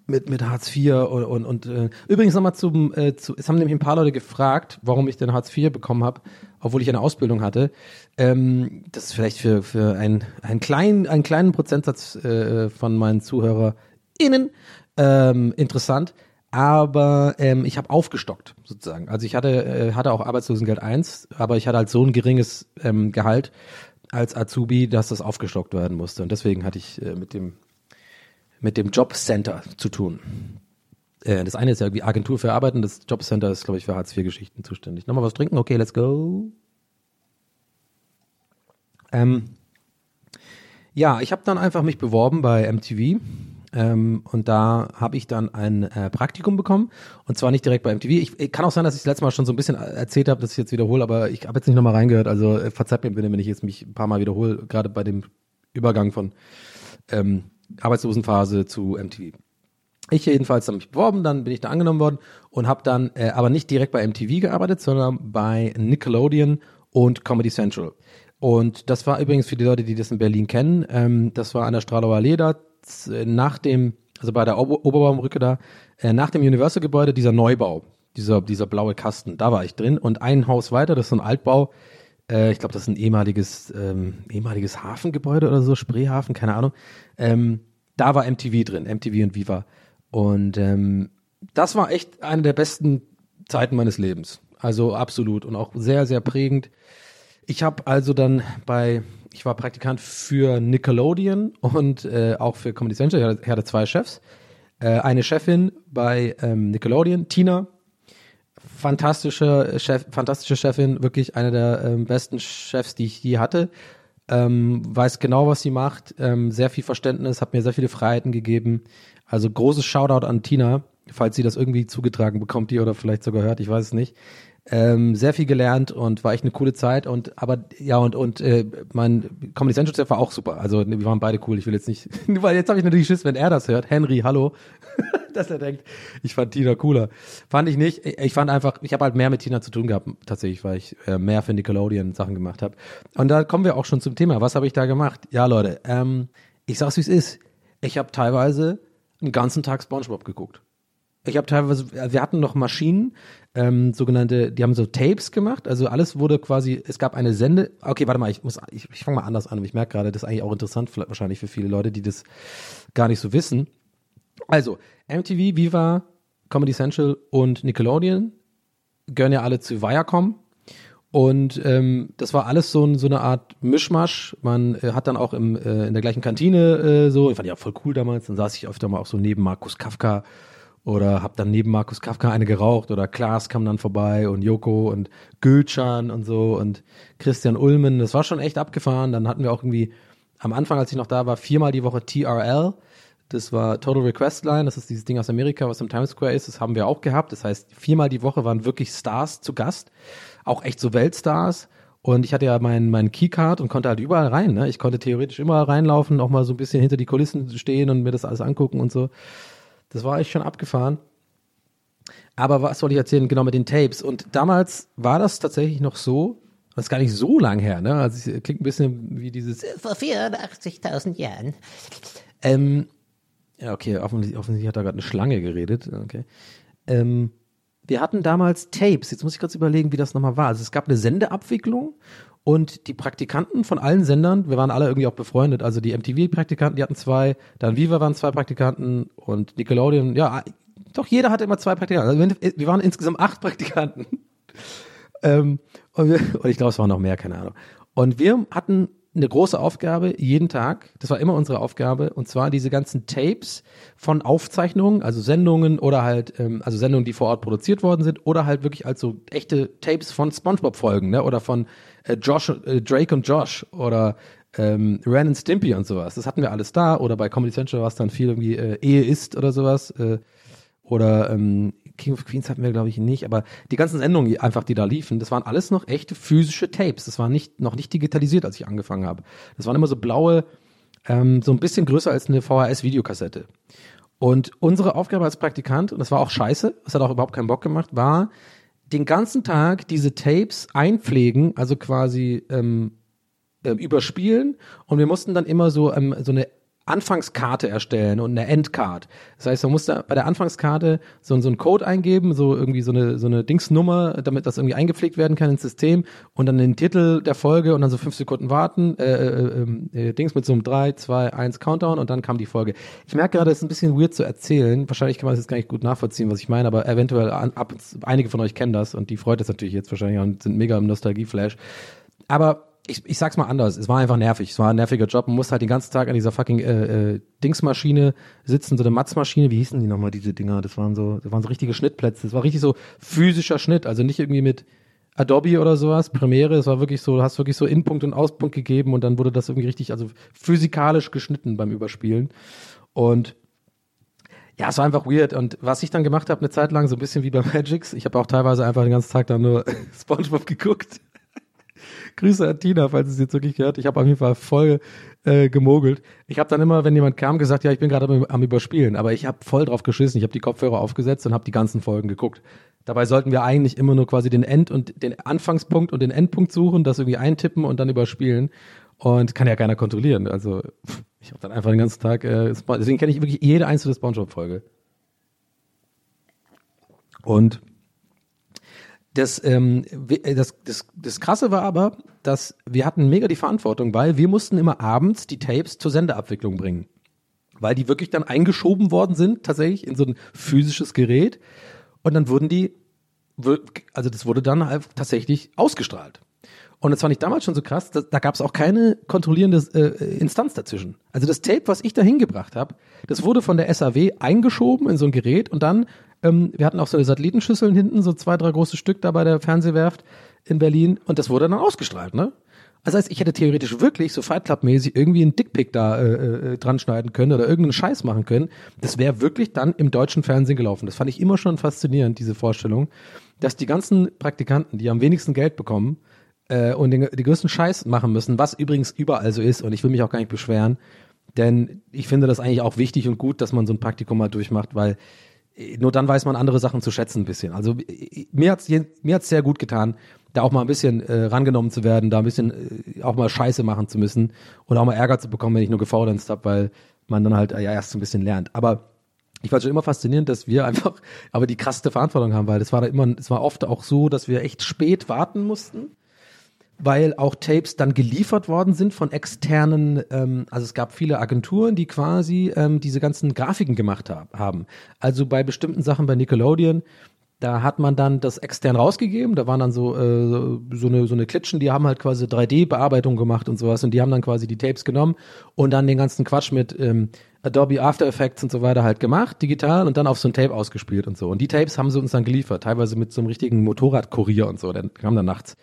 mit, mit Hartz IV und, und, und äh, übrigens nochmal zum, äh, zu, es haben nämlich ein paar Leute gefragt, warum ich denn Hartz IV bekommen habe, obwohl ich eine Ausbildung hatte. Ähm, das ist vielleicht für, für ein, einen, kleinen, einen kleinen Prozentsatz äh, von meinen ZuhörerInnen ähm, interessant. Aber ähm, ich habe aufgestockt sozusagen. Also ich hatte, äh, hatte auch Arbeitslosengeld 1, aber ich hatte halt so ein geringes ähm, Gehalt als Azubi, dass das aufgestockt werden musste. Und deswegen hatte ich äh, mit dem mit dem Jobcenter zu tun. Äh, das eine ist ja irgendwie Agentur für Arbeiten, das Jobcenter ist, glaube ich, für Hartz-IV-Geschichten zuständig. Nochmal was trinken? Okay, let's go. Ähm, ja, ich habe dann einfach mich beworben bei MTV ähm, und da habe ich dann ein äh, Praktikum bekommen und zwar nicht direkt bei MTV. Ich, ich kann auch sein, dass ich das letzte Mal schon so ein bisschen erzählt habe, dass ich jetzt wiederhole, aber ich habe jetzt nicht nochmal reingehört. Also äh, verzeiht mir bitte, wenn ich jetzt mich ein paar Mal wiederhole, gerade bei dem Übergang von ähm, Arbeitslosenphase zu MTV. Ich jedenfalls habe mich beworben, dann bin ich da angenommen worden und habe dann äh, aber nicht direkt bei MTV gearbeitet, sondern bei Nickelodeon und Comedy Central. Und das war übrigens für die Leute, die das in Berlin kennen, ähm, das war an der Stralauer z- nach dem, also bei der Ober Oberbaumbrücke da, äh, nach dem Universal-Gebäude, dieser Neubau. dieser, dieser blaue Kasten, da war ich drin. Und ein Haus weiter, das ist so ein Altbau, äh, ich glaube, das ist ein ehemaliges, ähm, ehemaliges Hafengebäude oder so, Spreehafen, keine Ahnung. Ähm, da war MTV drin, MTV und Viva. Und ähm, das war echt eine der besten Zeiten meines Lebens. Also absolut und auch sehr, sehr prägend. Ich habe also dann bei, ich war Praktikant für Nickelodeon und äh, auch für Comedy Central. Ich hatte, zwei Chefs. Äh, eine Chefin bei ähm, Nickelodeon, Tina. Fantastische Chef, fantastische Chefin, wirklich eine der ähm, besten Chefs, die ich je hatte. Ähm, weiß genau, was sie macht, ähm, sehr viel Verständnis, hat mir sehr viele Freiheiten gegeben. Also großes Shoutout an Tina, falls sie das irgendwie zugetragen bekommt, die oder vielleicht sogar hört, ich weiß es nicht. Ähm, sehr viel gelernt und war echt eine coole Zeit und aber ja und und äh, mein Comedy Central Chef war auch super. Also wir waren beide cool. Ich will jetzt nicht, <laughs> weil jetzt habe ich natürlich Schiss, wenn er das hört. Henry, hallo, <laughs> dass er denkt, ich fand Tina cooler. Fand ich nicht. Ich fand einfach, ich habe halt mehr mit Tina zu tun gehabt tatsächlich, weil ich äh, mehr für Nickelodeon Sachen gemacht habe. Und da kommen wir auch schon zum Thema. Was habe ich da gemacht? Ja Leute, ähm, ich sag's wie es ist. Ich habe teilweise einen ganzen Tag SpongeBob geguckt. Ich habe teilweise, wir hatten noch Maschinen, ähm, sogenannte, die haben so Tapes gemacht. Also alles wurde quasi, es gab eine Sende. Okay, warte mal, ich muss, ich, ich fange mal anders an. Ich merke gerade, das ist eigentlich auch interessant, wahrscheinlich für viele Leute, die das gar nicht so wissen. Also MTV, Viva, Comedy Central und Nickelodeon gehören ja alle zu Viacom. Und ähm, das war alles so, so eine Art Mischmasch. Man äh, hat dann auch im, äh, in der gleichen Kantine äh, so, ich fand auch voll cool damals, dann saß ich öfter mal auch so neben Markus Kafka oder hab dann neben Markus Kafka eine geraucht oder Klaas kam dann vorbei und Joko und Gülcan und so und Christian Ulmen. Das war schon echt abgefahren. Dann hatten wir auch irgendwie am Anfang, als ich noch da war, viermal die Woche TRL. Das war Total Request Line. Das ist dieses Ding aus Amerika, was im Times Square ist. Das haben wir auch gehabt. Das heißt, viermal die Woche waren wirklich Stars zu Gast. Auch echt so Weltstars. Und ich hatte ja meinen mein Keycard und konnte halt überall rein. Ne? Ich konnte theoretisch immer reinlaufen, auch mal so ein bisschen hinter die Kulissen stehen und mir das alles angucken und so. Das war echt schon abgefahren. Aber was soll ich erzählen? Genau mit den Tapes. Und damals war das tatsächlich noch so, das ist gar nicht so lang her, ne? Also es klingt ein bisschen wie dieses. Vor 84.000 Jahren. Ähm, ja, okay, offensichtlich, offensichtlich hat da gerade eine Schlange geredet. Okay. Ähm, wir hatten damals Tapes. Jetzt muss ich kurz überlegen, wie das nochmal war. Also es gab eine Sendeabwicklung und die Praktikanten von allen Sendern, wir waren alle irgendwie auch befreundet. Also die MTV-Praktikanten, die hatten zwei, dann Viva waren zwei Praktikanten und Nickelodeon, ja, doch jeder hatte immer zwei Praktikanten. Also wir- waren insgesamt acht Praktikanten. <laughs> ähm, und, wir, und ich glaube, es waren noch mehr, keine Ahnung. Und wir hatten eine große Aufgabe jeden Tag, das war immer unsere Aufgabe, und zwar diese ganzen Tapes von Aufzeichnungen, also Sendungen oder halt, ähm, also Sendungen, die vor Ort produziert worden sind, oder halt wirklich als so echte Tapes von Spongebob-Folgen, ne? Oder von äh, Josh, äh, Drake und Josh oder ähm, Ren and Stimpy und sowas. Das hatten wir alles da. Oder bei Comedy Central war es dann viel irgendwie äh, Ehe ist oder sowas. Äh, oder ähm, King of Queens hatten wir, glaube ich, nicht, aber die ganzen Sendungen, die einfach, die da liefen, das waren alles noch echte physische Tapes. Das war nicht, noch nicht digitalisiert, als ich angefangen habe. Das waren immer so blaue, ähm, so ein bisschen größer als eine VHS-Videokassette. Und unsere Aufgabe als Praktikant, und das war auch scheiße, das hat auch überhaupt keinen Bock gemacht, war, den ganzen Tag diese Tapes einpflegen, also quasi ähm, äh, überspielen und wir mussten dann immer so, ähm, so eine Anfangskarte erstellen und eine Endcard. Das heißt, man musste bei der Anfangskarte so, so einen Code eingeben, so irgendwie so eine, so eine Dingsnummer, damit das irgendwie eingepflegt werden kann ins System und dann den Titel der Folge und dann so fünf Sekunden warten, äh, äh, äh, äh, Dings mit so einem 3, 2, 1 Countdown und dann kam die Folge. Ich merke gerade, es ist ein bisschen weird zu erzählen. Wahrscheinlich kann man das jetzt gar nicht gut nachvollziehen, was ich meine, aber eventuell an, ab, einige von euch kennen das und die freut es natürlich jetzt wahrscheinlich und sind mega im Nostalgieflash. Aber ich, ich sag's mal anders, es war einfach nervig, es war ein nerviger Job, man muss halt den ganzen Tag an dieser fucking äh, äh, Dingsmaschine sitzen, so eine Matzmaschine, wie hießen die nochmal, diese Dinger, das waren so, das waren so richtige Schnittplätze, das war richtig so physischer Schnitt, also nicht irgendwie mit Adobe oder sowas, Premiere, es war wirklich so, du hast wirklich so Inpunkt und Auspunkt gegeben und dann wurde das irgendwie richtig, also physikalisch geschnitten beim Überspielen und ja, es war einfach weird. Und was ich dann gemacht habe, eine Zeit lang, so ein bisschen wie bei <laughs> Magix, ich habe auch teilweise einfach den ganzen Tag dann nur <laughs> Spongebob geguckt. Grüße an Tina, falls es jetzt wirklich gehört. Ich habe auf jeden Fall voll äh, gemogelt. Ich habe dann immer, wenn jemand kam, gesagt, ja, ich bin gerade am, am Überspielen. Aber ich habe voll drauf geschissen. Ich habe die Kopfhörer aufgesetzt und habe die ganzen Folgen geguckt. Dabei sollten wir eigentlich immer nur quasi den End- und den Anfangspunkt und den Endpunkt suchen, das irgendwie eintippen und dann überspielen. Und kann ja keiner kontrollieren. Also ich habe dann einfach den ganzen Tag, äh, deswegen kenne ich wirklich jede einzelne Spongebob-Folge. Und Das, ähm, äh, das, das, das Krasse war aber, dass wir hatten mega die Verantwortung, weil wir mussten immer abends die Tapes zur Sendeabwicklung bringen. Weil die wirklich dann eingeschoben worden sind, tatsächlich in so ein physisches Gerät. Und dann wurden die, also das wurde dann halt tatsächlich ausgestrahlt. Und das fand ich damals schon so krass, dass, da gab es auch keine kontrollierende äh, Instanz dazwischen. Also das Tape, was ich da hingebracht habe, das wurde von der SAW eingeschoben in so ein Gerät und dann, ähm, wir hatten auch so Satellitenschüsseln hinten, so zwei, drei große Stück da bei der Fernsehwerft in Berlin und das wurde dann ausgestrahlt, ne? Also heißt, ich hätte theoretisch wirklich so Fight Club mäßig irgendwie einen Dickpick da äh, äh, dran schneiden können oder irgendeinen Scheiß machen können. Das wäre wirklich dann im deutschen Fernsehen gelaufen. Das fand ich immer schon faszinierend, diese Vorstellung, dass die ganzen Praktikanten, die am wenigsten Geld bekommen äh, und den, den größten Scheiß machen müssen, was übrigens überall so ist und ich will mich auch gar nicht beschweren, denn ich finde das eigentlich auch wichtig und gut, dass man so ein Praktikum mal durchmacht, weil nur dann weiß man andere Sachen zu schätzen ein bisschen. Also äh, mir hat's mir hat's sehr gut getan, da auch mal ein bisschen äh, rangenommen zu werden, da ein bisschen äh, auch mal Scheiße machen zu müssen und auch mal Ärger zu bekommen, wenn ich nur gefaulenzt habe, weil man dann halt äh, ja erst so ein bisschen lernt. Aber ich fand schon immer faszinierend, dass wir <laughs> einfach aber die krasseste Verantwortung haben, weil das war da immer, es war oft auch so, dass wir echt spät warten mussten weil auch Tapes dann geliefert worden sind von externen, ähm, also es gab viele Agenturen, die quasi ähm, diese ganzen Grafiken gemacht hab, haben. Also bei bestimmten Sachen bei Nickelodeon, da hat man dann das extern rausgegeben, da waren dann so, äh, so eine so eine Klitschen, die haben halt quasi 3D-Bearbeitung gemacht und sowas und die haben dann quasi die Tapes genommen und dann den ganzen Quatsch mit ähm, Adobe After Effects und so weiter halt gemacht, digital und dann auf so ein Tape ausgespielt und so. Und die Tapes haben sie uns dann geliefert, teilweise mit so einem richtigen Motorradkurier und so, der kam dann nachts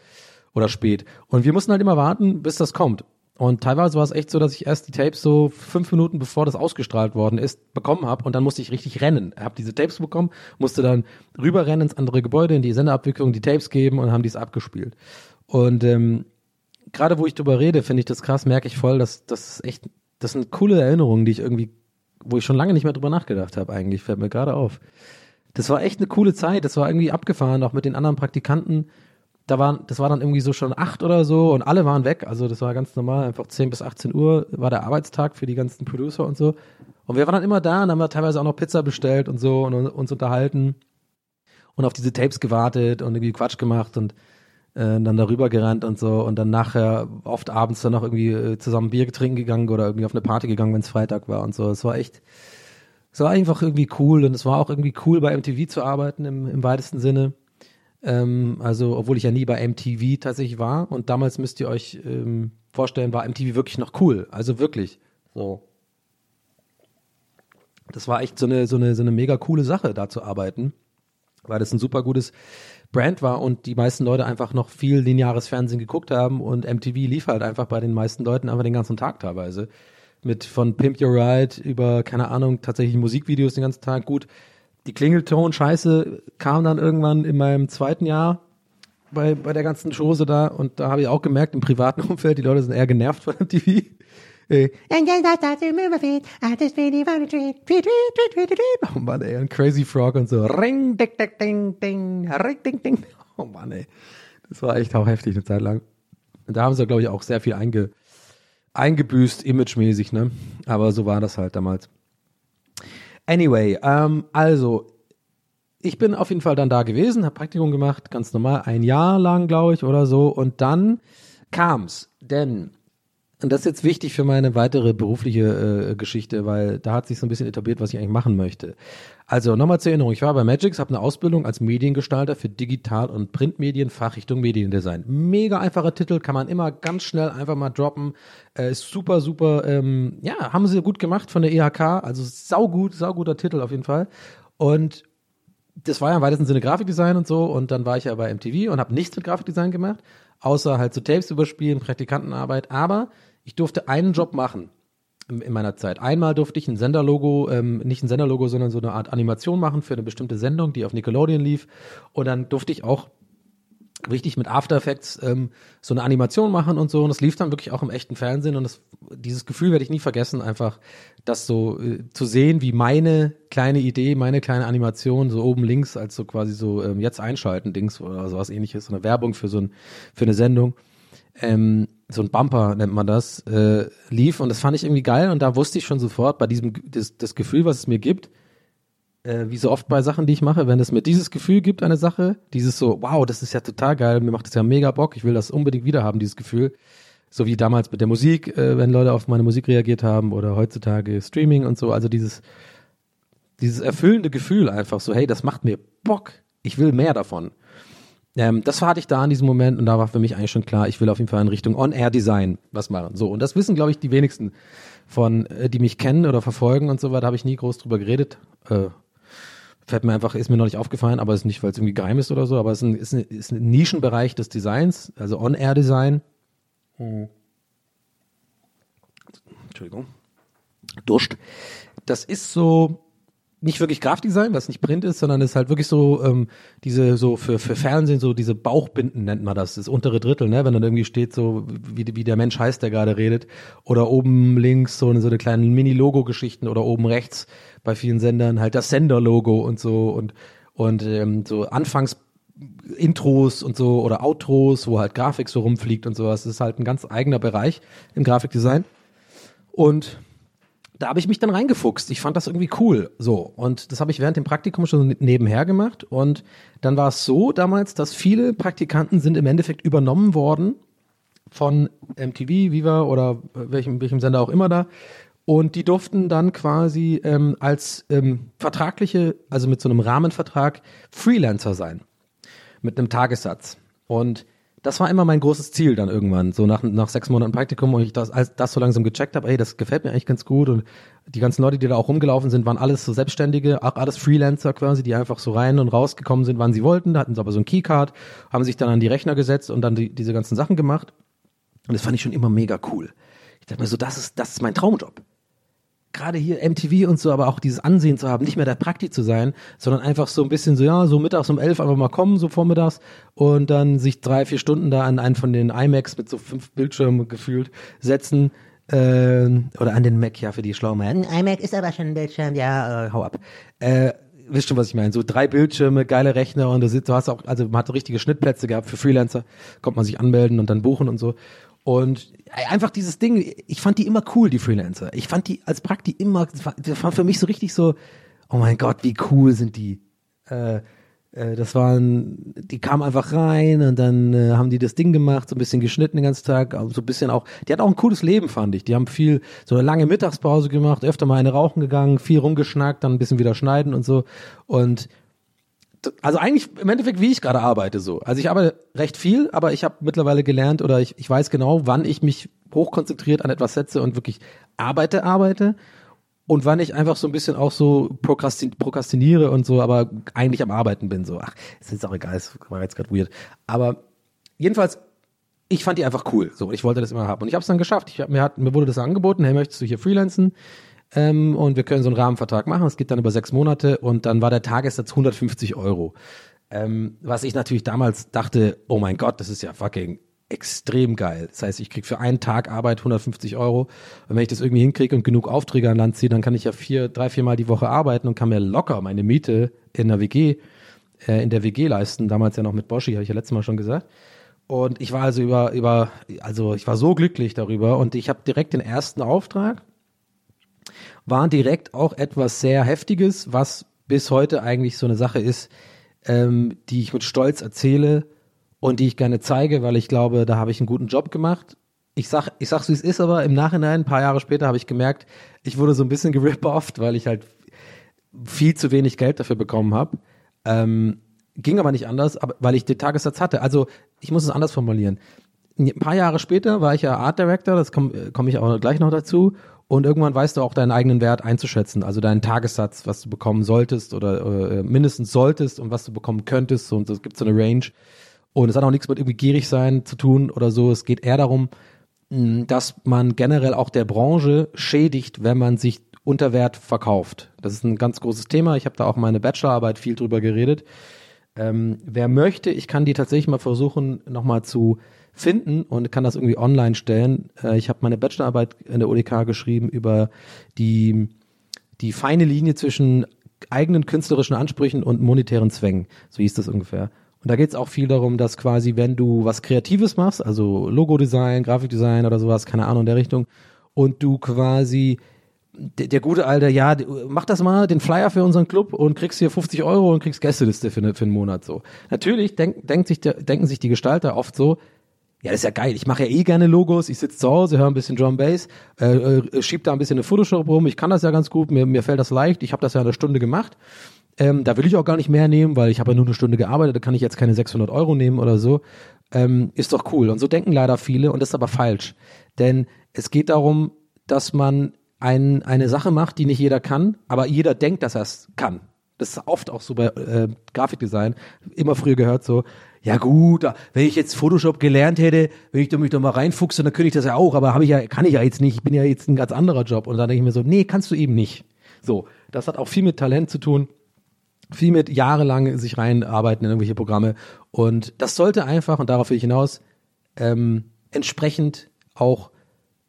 oder spät. Und wir mussten halt immer warten, bis das kommt. Und teilweise war es echt so, dass ich erst die Tapes so fünf Minuten bevor das ausgestrahlt worden ist, bekommen habe und dann musste ich richtig rennen. Habe diese Tapes bekommen, musste dann rüberrennen ins andere Gebäude, in die Sendeabwicklung, die Tapes geben und haben dies abgespielt. Und ähm, gerade wo ich drüber rede, finde ich das krass, merke ich voll, dass das echt, das sind coole Erinnerungen, die ich irgendwie, wo ich schon lange nicht mehr drüber nachgedacht habe eigentlich, fällt mir gerade auf. Das war echt eine coole Zeit, das war irgendwie abgefahren, auch mit den anderen Praktikanten da waren, das war dann irgendwie so schon acht oder so und alle waren weg. Also das war ganz normal, einfach 10 bis 18 Uhr war der Arbeitstag für die ganzen Producer und so. Und wir waren dann immer da und haben teilweise auch noch Pizza bestellt und so und uns unterhalten und auf diese Tapes gewartet und irgendwie Quatsch gemacht und äh, dann darüber gerannt und so und dann nachher oft abends dann noch irgendwie äh, zusammen Bier trinken gegangen oder irgendwie auf eine Party gegangen, wenn es Freitag war und so. Es war echt, es war einfach irgendwie cool und es war auch irgendwie cool bei MTV zu arbeiten im, im weitesten Sinne. Ähm, also, obwohl ich ja nie bei MTV tatsächlich war. Und damals müsst ihr euch ähm, vorstellen, war MTV wirklich noch cool. Also wirklich. So. Das war echt so eine, so eine, so eine mega coole Sache, da zu arbeiten. Weil das ein super gutes Brand war und die meisten Leute einfach noch viel lineares Fernsehen geguckt haben und MTV lief halt einfach bei den meisten Leuten einfach den ganzen Tag teilweise. Mit von Pimp Your Ride über, keine Ahnung, tatsächlich Musikvideos den ganzen Tag. Gut, die Klingelton-Scheiße kam dann irgendwann in meinem zweiten Jahr bei, bei der ganzen Chose da und da habe ich auch gemerkt, im privaten <laughs> Umfeld, die Leute sind eher genervt von MTV. Äh, Oh Mann, ey, und Crazy Frog und so. Ring, dick, dick, ding, ding, ring, ding, ding. Oh Mann, ey. Das war echt auch heftig eine Zeit lang. Und da haben sie, glaube ich, auch sehr viel einge, eingebüßt, imagemäßig, ne? Aber so war das halt damals. Anyway, ähm, also, ich bin auf jeden Fall dann da gewesen, habe Praktikum gemacht, ganz normal, ein Jahr lang, glaube ich, oder so. Und dann kam's, denn, und das ist jetzt wichtig für meine weitere berufliche äh, Geschichte, weil da hat sich so ein bisschen etabliert, was ich eigentlich machen möchte. Also nochmal zur Erinnerung, ich war bei Magix, habe eine Ausbildung als Mediengestalter für Digital- und Printmedien, Fachrichtung Mediendesign. Mega einfacher Titel, kann man immer ganz schnell einfach mal droppen. Äh, super, super, ähm, ja, haben sie gut gemacht von der IHK, also saugut, sauguter Titel auf jeden Fall. Und das war ja im weitesten Sinne Grafikdesign und so und dann war ich ja bei MTV und habe nichts mit Grafikdesign gemacht, außer halt so Tapes überspielen, Praktikantenarbeit, aber ich durfte einen Job machen in in meiner Zeit. Einmal durfte ich ein Senderlogo, ähm, nicht ein Senderlogo, sondern so eine Art Animation machen für eine bestimmte Sendung, die auf Nickelodeon lief. Und dann durfte ich auch richtig mit After Effects ähm, so eine Animation machen und so. Und das lief dann wirklich auch im echten Fernsehen. Und das, dieses Gefühl werde ich nie vergessen, einfach das so äh, zu sehen, wie meine kleine Idee, meine kleine Animation so oben links als so quasi so ähm, jetzt einschalten Dings oder sowas ähnliches, so eine Werbung für so ein für eine Sendung, ähm, so ein Bumper nennt man das, äh, lief und das fand ich irgendwie geil und da wusste ich schon sofort bei diesem das, das Gefühl, was es mir gibt, äh, wie so oft bei Sachen, die ich mache, wenn es mir dieses Gefühl gibt, eine Sache, dieses so, wow, das ist ja total geil, mir macht das ja mega Bock, ich will das unbedingt wieder haben, dieses Gefühl. So wie damals mit der Musik, äh, wenn Leute auf meine Musik reagiert haben oder heutzutage Streaming und so, also dieses, dieses erfüllende Gefühl einfach so, hey, das macht mir Bock, ich will mehr davon. Ähm, das hatte ich da in diesem Moment und da war für mich eigentlich schon klar, ich will auf jeden Fall in Richtung On-Air-Design was machen. So, und das wissen, glaube ich, die wenigsten von, äh, die mich kennen oder verfolgen und so weiter, habe ich nie groß drüber geredet. Äh, fällt mir einfach, ist mir noch nicht aufgefallen, aber ist nicht, weil es irgendwie geheim ist oder so, aber es ist ein, ist ein, ist ein Nischenbereich des Designs, also On-Air-Design. Entschuldigung. Durst. Das ist so, nicht wirklich Grafikdesign, was nicht Print ist, sondern es ist halt wirklich so ähm, diese so für für Fernsehen so diese Bauchbinden nennt man das, das untere Drittel, ne, wenn dann irgendwie steht so wie wie der Mensch heißt, der gerade redet, oder oben links so eine so eine kleine Mini Logo Geschichten oder oben rechts bei vielen Sendern halt das Sender Logo und so und und ähm, so Anfangs Intros und so oder Outros, wo halt Grafik so rumfliegt und sowas. Das ist halt ein ganz eigener Bereich im Grafikdesign. Und da habe ich mich dann reingefuchst. Ich fand das irgendwie cool. So. Und das habe ich während dem Praktikum schon nebenher gemacht. Und dann war es so damals, dass viele Praktikanten sind im Endeffekt übernommen worden von MTV, Viva oder welchem, welchem Sender auch immer da. Und die durften dann quasi ähm, als ähm, vertragliche, also mit so einem Rahmenvertrag, Freelancer sein. Mit einem Tagessatz. Und das war immer mein großes Ziel dann irgendwann, so nach, nach sechs Monaten Praktikum, und ich das, als das so langsam gecheckt habe, ey, das gefällt mir eigentlich ganz gut und die ganzen Leute, die da auch rumgelaufen sind, waren alles so Selbstständige, auch alles Freelancer quasi, die einfach so rein und rausgekommen sind, wann sie wollten, da hatten sie aber so ein Keycard, haben sich dann an die Rechner gesetzt und dann die, diese ganzen Sachen gemacht und das fand ich schon immer mega cool. Ich dachte mir so, das ist, das ist mein Traumjob gerade hier MTV und so, aber auch dieses Ansehen zu haben, nicht mehr der Prakti zu sein, sondern einfach so ein bisschen so, ja, so mittags um elf einfach mal kommen, so vormittags und dann sich drei, vier Stunden da an einen von den iMacs mit so fünf Bildschirmen gefühlt setzen, äh, oder an den Mac, ja, für die schlauen Ein iMac ist aber schon ein Bildschirm, ja. äh, hau ab. Äh, wisst schon, was ich meine. So drei Bildschirme, geile Rechner und du, hast auch, also man hat so richtige Schnittplätze gehabt für Freelancer, kommt man sich anmelden und dann buchen und so. Und einfach dieses Ding, ich fand die immer cool, die Freelancer. Ich fand die als Prakti immer, das war, für mich so richtig so, oh mein Gott, wie cool sind die. Äh, äh, das waren, die kamen einfach rein und dann äh, haben die das Ding gemacht, so ein bisschen geschnitten den ganzen Tag, so ein bisschen auch, die hat auch ein cooles Leben, fand ich. Die haben viel, so eine lange Mittagspause gemacht, öfter mal eine rauchen gegangen, viel rumgeschnackt, dann ein bisschen wieder schneiden und so. Und also eigentlich im Endeffekt, wie ich gerade arbeite so. Also ich arbeite recht viel, aber ich habe mittlerweile gelernt oder ich, ich weiß genau, wann ich mich hochkonzentriert an etwas setze und wirklich arbeite, arbeite und wann ich einfach so ein bisschen auch so prokrastin prokrastiniere und so, aber eigentlich am Arbeiten bin so. Ach, ist jetzt auch egal, es war jetzt gerade weird. Aber jedenfalls, ich fand die einfach cool. So, ich wollte das immer haben und ich habe es dann geschafft. Ich hab, mir hat mir wurde das angeboten, hey, möchtest du hier freelancen? Ähm, und wir können so einen Rahmenvertrag machen. Es geht dann über sechs Monate und dann war der Tagessatz 150 Euro. Ähm, was ich natürlich damals dachte, oh mein Gott, das ist ja fucking extrem geil. Das heißt, ich krieg für einen Tag Arbeit 150 Euro. Und wenn ich das irgendwie hinkriege und genug Aufträge an Land ziehe, dann kann ich ja vier, drei, vier Mal die Woche arbeiten und kann mir locker meine Miete in der WG, äh, in der WG leisten. Damals ja noch mit Boschi, habe ich ja letztes Mal schon gesagt. Und ich war also über, über, also ich war so glücklich darüber und ich habe direkt den ersten Auftrag war direkt auch etwas sehr Heftiges, was bis heute eigentlich so eine Sache ist, ähm, die ich mit Stolz erzähle und die ich gerne zeige, weil ich glaube, da habe ich einen guten Job gemacht. Ich sag, ich sag's wie es ist, aber im Nachhinein, ein paar Jahre später, habe ich gemerkt, ich wurde so ein bisschen <laughs> gerip-offed, weil ich halt viel zu wenig Geld dafür bekommen habe. Ähm, ging aber nicht anders, aber, weil ich den Tagessatz hatte. Also ich muss es anders formulieren. Ein paar Jahre später war ich ja Art Director, das komme komm ich auch gleich noch dazu. Und irgendwann weißt du auch deinen eigenen Wert einzuschätzen, also deinen Tagessatz, was du bekommen solltest oder äh, mindestens solltest und was du bekommen könntest. Und es gibt so eine Range. Und es hat auch nichts mit irgendwie gierig sein zu tun oder so. Es geht eher darum, mh, dass man generell auch der Branche schädigt, wenn man sich unter Wert verkauft. Das ist ein ganz großes Thema. Ich habe da auch meine Bachelorarbeit viel drüber geredet. Ähm, wer möchte, ich kann die tatsächlich mal versuchen, nochmal zu finden und kann das irgendwie online stellen. Äh, ich habe meine Bachelorarbeit in der UDK geschrieben über die, die feine Linie zwischen eigenen künstlerischen Ansprüchen und monetären Zwängen. So hieß das ungefähr. Und da geht es auch viel darum, dass quasi, wenn du was Kreatives machst, also Logodesign, Grafikdesign oder sowas, keine Ahnung in der Richtung, und du quasi der, der gute alte, ja, mach das mal, den Flyer für unseren Club und kriegst hier 50 Euro und kriegst Gästeliste für, ne, für einen Monat so. Natürlich denk, denkt sich der, denken sich die Gestalter oft so, ja, das ist ja geil. Ich mache ja eh gerne Logos. Ich sitze zu Hause, höre ein bisschen Drum Bass, äh, äh, da ein bisschen eine Photoshop rum. Ich kann das ja ganz gut. Mir, mir fällt das leicht. Ich habe das ja eine Stunde gemacht. Ähm, da will ich auch gar nicht mehr nehmen, weil ich habe ja nur eine Stunde gearbeitet. Da kann ich jetzt keine 600 Euro nehmen oder so. Ähm, ist doch cool. Und so denken leider viele. Und das ist aber falsch. Denn es geht darum, dass man ein, eine Sache macht, die nicht jeder kann, aber jeder denkt, dass er es kann. Das ist oft auch so bei äh, Grafikdesign. Immer früher gehört so, ja gut, wenn ich jetzt Photoshop gelernt hätte, wenn ich mich da mal reinfuchse, dann könnte ich das ja auch, aber habe ich ja, kann ich ja jetzt nicht, ich bin ja jetzt ein ganz anderer Job. Und dann denke ich mir so, nee, kannst du eben nicht. So, das hat auch viel mit Talent zu tun, viel mit jahrelang sich reinarbeiten in irgendwelche Programme. Und das sollte einfach, und darauf will ich hinaus, ähm, entsprechend auch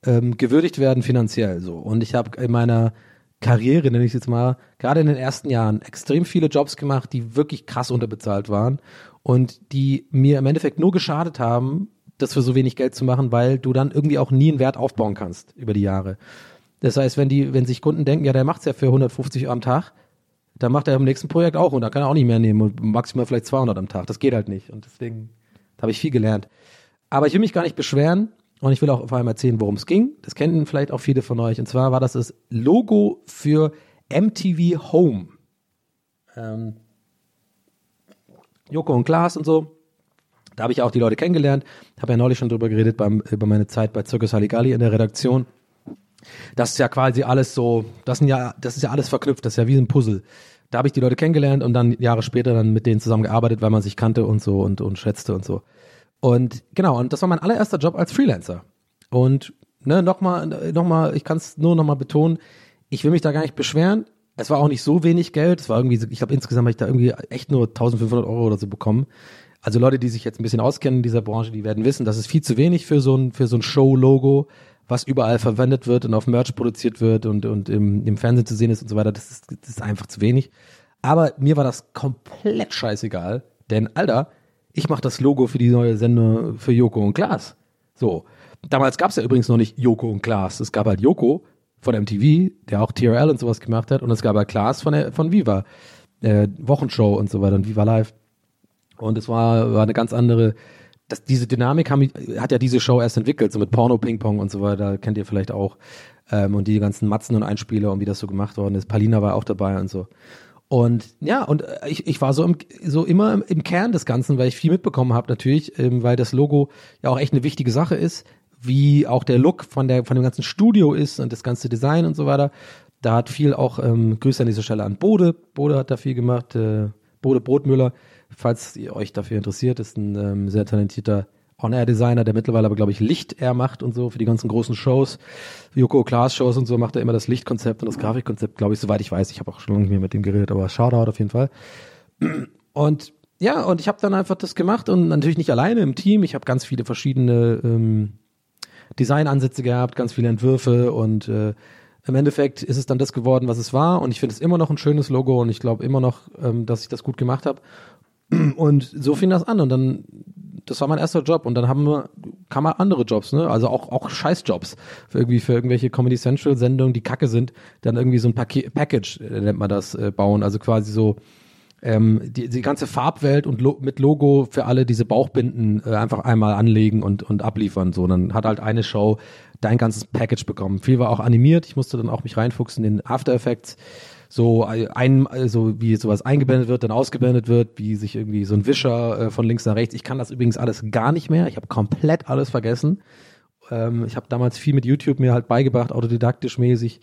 ähm, gewürdigt werden finanziell so. Und ich habe in meiner Karriere, nenne ich es jetzt mal, gerade in den ersten Jahren extrem viele Jobs gemacht, die wirklich krass unterbezahlt waren und die mir im Endeffekt nur geschadet haben, das für so wenig Geld zu machen, weil du dann irgendwie auch nie einen Wert aufbauen kannst über die Jahre. Das heißt, wenn die, wenn sich Kunden denken, ja, der macht's ja für 150 am Tag, dann macht er im nächsten Projekt auch und da kann er auch nicht mehr nehmen und maximal vielleicht 200 am Tag. Das geht halt nicht und deswegen habe ich viel gelernt. Aber ich will mich gar nicht beschweren und ich will auch vor allem erzählen, worum es ging. Das kennen vielleicht auch viele von euch. Und zwar war das das Logo für MTV Home. Ähm, Joko und Klaas und so. Da habe ich auch die Leute kennengelernt. Habe ja neulich schon drüber geredet beim, über meine Zeit bei Circus Halligalli in der Redaktion. Das ist ja quasi alles so, das sind ja, das ist ja alles verknüpft, das ist ja wie ein Puzzle. Da habe ich die Leute kennengelernt und dann Jahre später dann mit denen zusammengearbeitet, weil man sich kannte und so und, und schätzte und so. Und genau, und das war mein allererster Job als Freelancer. Und ne, nochmal, nochmal, ich kann es nur nochmal betonen, ich will mich da gar nicht beschweren. Es war auch nicht so wenig Geld. Es war irgendwie, ich glaube insgesamt habe ich da irgendwie echt nur 1500 Euro oder so bekommen. Also Leute, die sich jetzt ein bisschen auskennen in dieser Branche, die werden wissen, das ist viel zu wenig für so ein, für so ein Show-Logo, was überall verwendet wird und auf Merch produziert wird und, und im, im Fernsehen zu sehen ist und so weiter. Das ist, das ist einfach zu wenig. Aber mir war das komplett scheißegal, denn Alter, ich mache das Logo für die neue Sendung für Joko und Klaas. So. Damals gab es ja übrigens noch nicht Joko und Klaas. Es gab halt Joko von MTV, der auch TRL und sowas gemacht hat, und es gab halt Klaas von, der, von Viva, äh, Wochenshow und so weiter und Viva Live. Und es war, war eine ganz andere, das, diese Dynamik haben, hat ja diese Show erst entwickelt, so mit Porno, Ping-Pong und so weiter, kennt ihr vielleicht auch. Ähm, und die ganzen Matzen und Einspieler und wie das so gemacht worden ist. Palina war auch dabei und so. Und ja, und äh, ich, ich war so, im, so immer im, Kern des Ganzen, weil ich viel mitbekommen habe natürlich, ähm, weil das Logo ja auch echt eine wichtige Sache ist, wie auch der Look von der von dem ganzen Studio ist und das ganze Design und so weiter. Da hat viel auch ähm, Grüße an dieser Stelle an Bode. Bode hat da viel gemacht. Äh, Bode Brotmüller, falls ihr euch dafür interessiert, ist ein ähm, sehr talentierter On-Air-Designer, der mittlerweile aber, glaube ich, Licht-Air macht und so für die ganzen großen Shows. Joko Klaas Shows und so macht er immer das Lichtkonzept und das Grafikkonzept, glaube ich, soweit ich weiß. Ich habe auch schon lange nicht mehr mit dem geredet, aber Shoutout auf jeden Fall. Und ja, und ich habe dann einfach das gemacht und natürlich nicht alleine im Team. Ich habe ganz viele verschiedene ähm, Designansätze gehabt, ganz viele Entwürfe und äh, im Endeffekt ist es dann das geworden, was es war. Und ich finde es immer noch ein schönes Logo und ich glaube immer noch, ähm, dass ich das gut gemacht habe. Und so fing das an und dann, das war mein erster Job und dann haben wir, kam mal andere Jobs, ne? Also auch, auch Scheißjobs. Für irgendwie für irgendwelche Comedy Central Sendungen, die kacke sind, dann irgendwie so ein Paket, Package, äh, nennt man das, äh, bauen. Also quasi so, ähm, die, die ganze Farbwelt und Lo mit Logo für alle diese Bauchbinden äh, einfach einmal anlegen und, und abliefern. So, dann hat halt eine Show dein ganzes Package bekommen. Viel war auch animiert. Ich musste dann auch mich reinfuchsen in After Effects. So äh, ein, also wie sowas eingeblendet wird, dann ausgeblendet wird, wie sich irgendwie so ein Wischer äh, von links nach rechts. Ich kann das übrigens alles gar nicht mehr. Ich habe komplett alles vergessen. Ähm, ich habe damals viel mit YouTube mir halt beigebracht, autodidaktisch mäßig.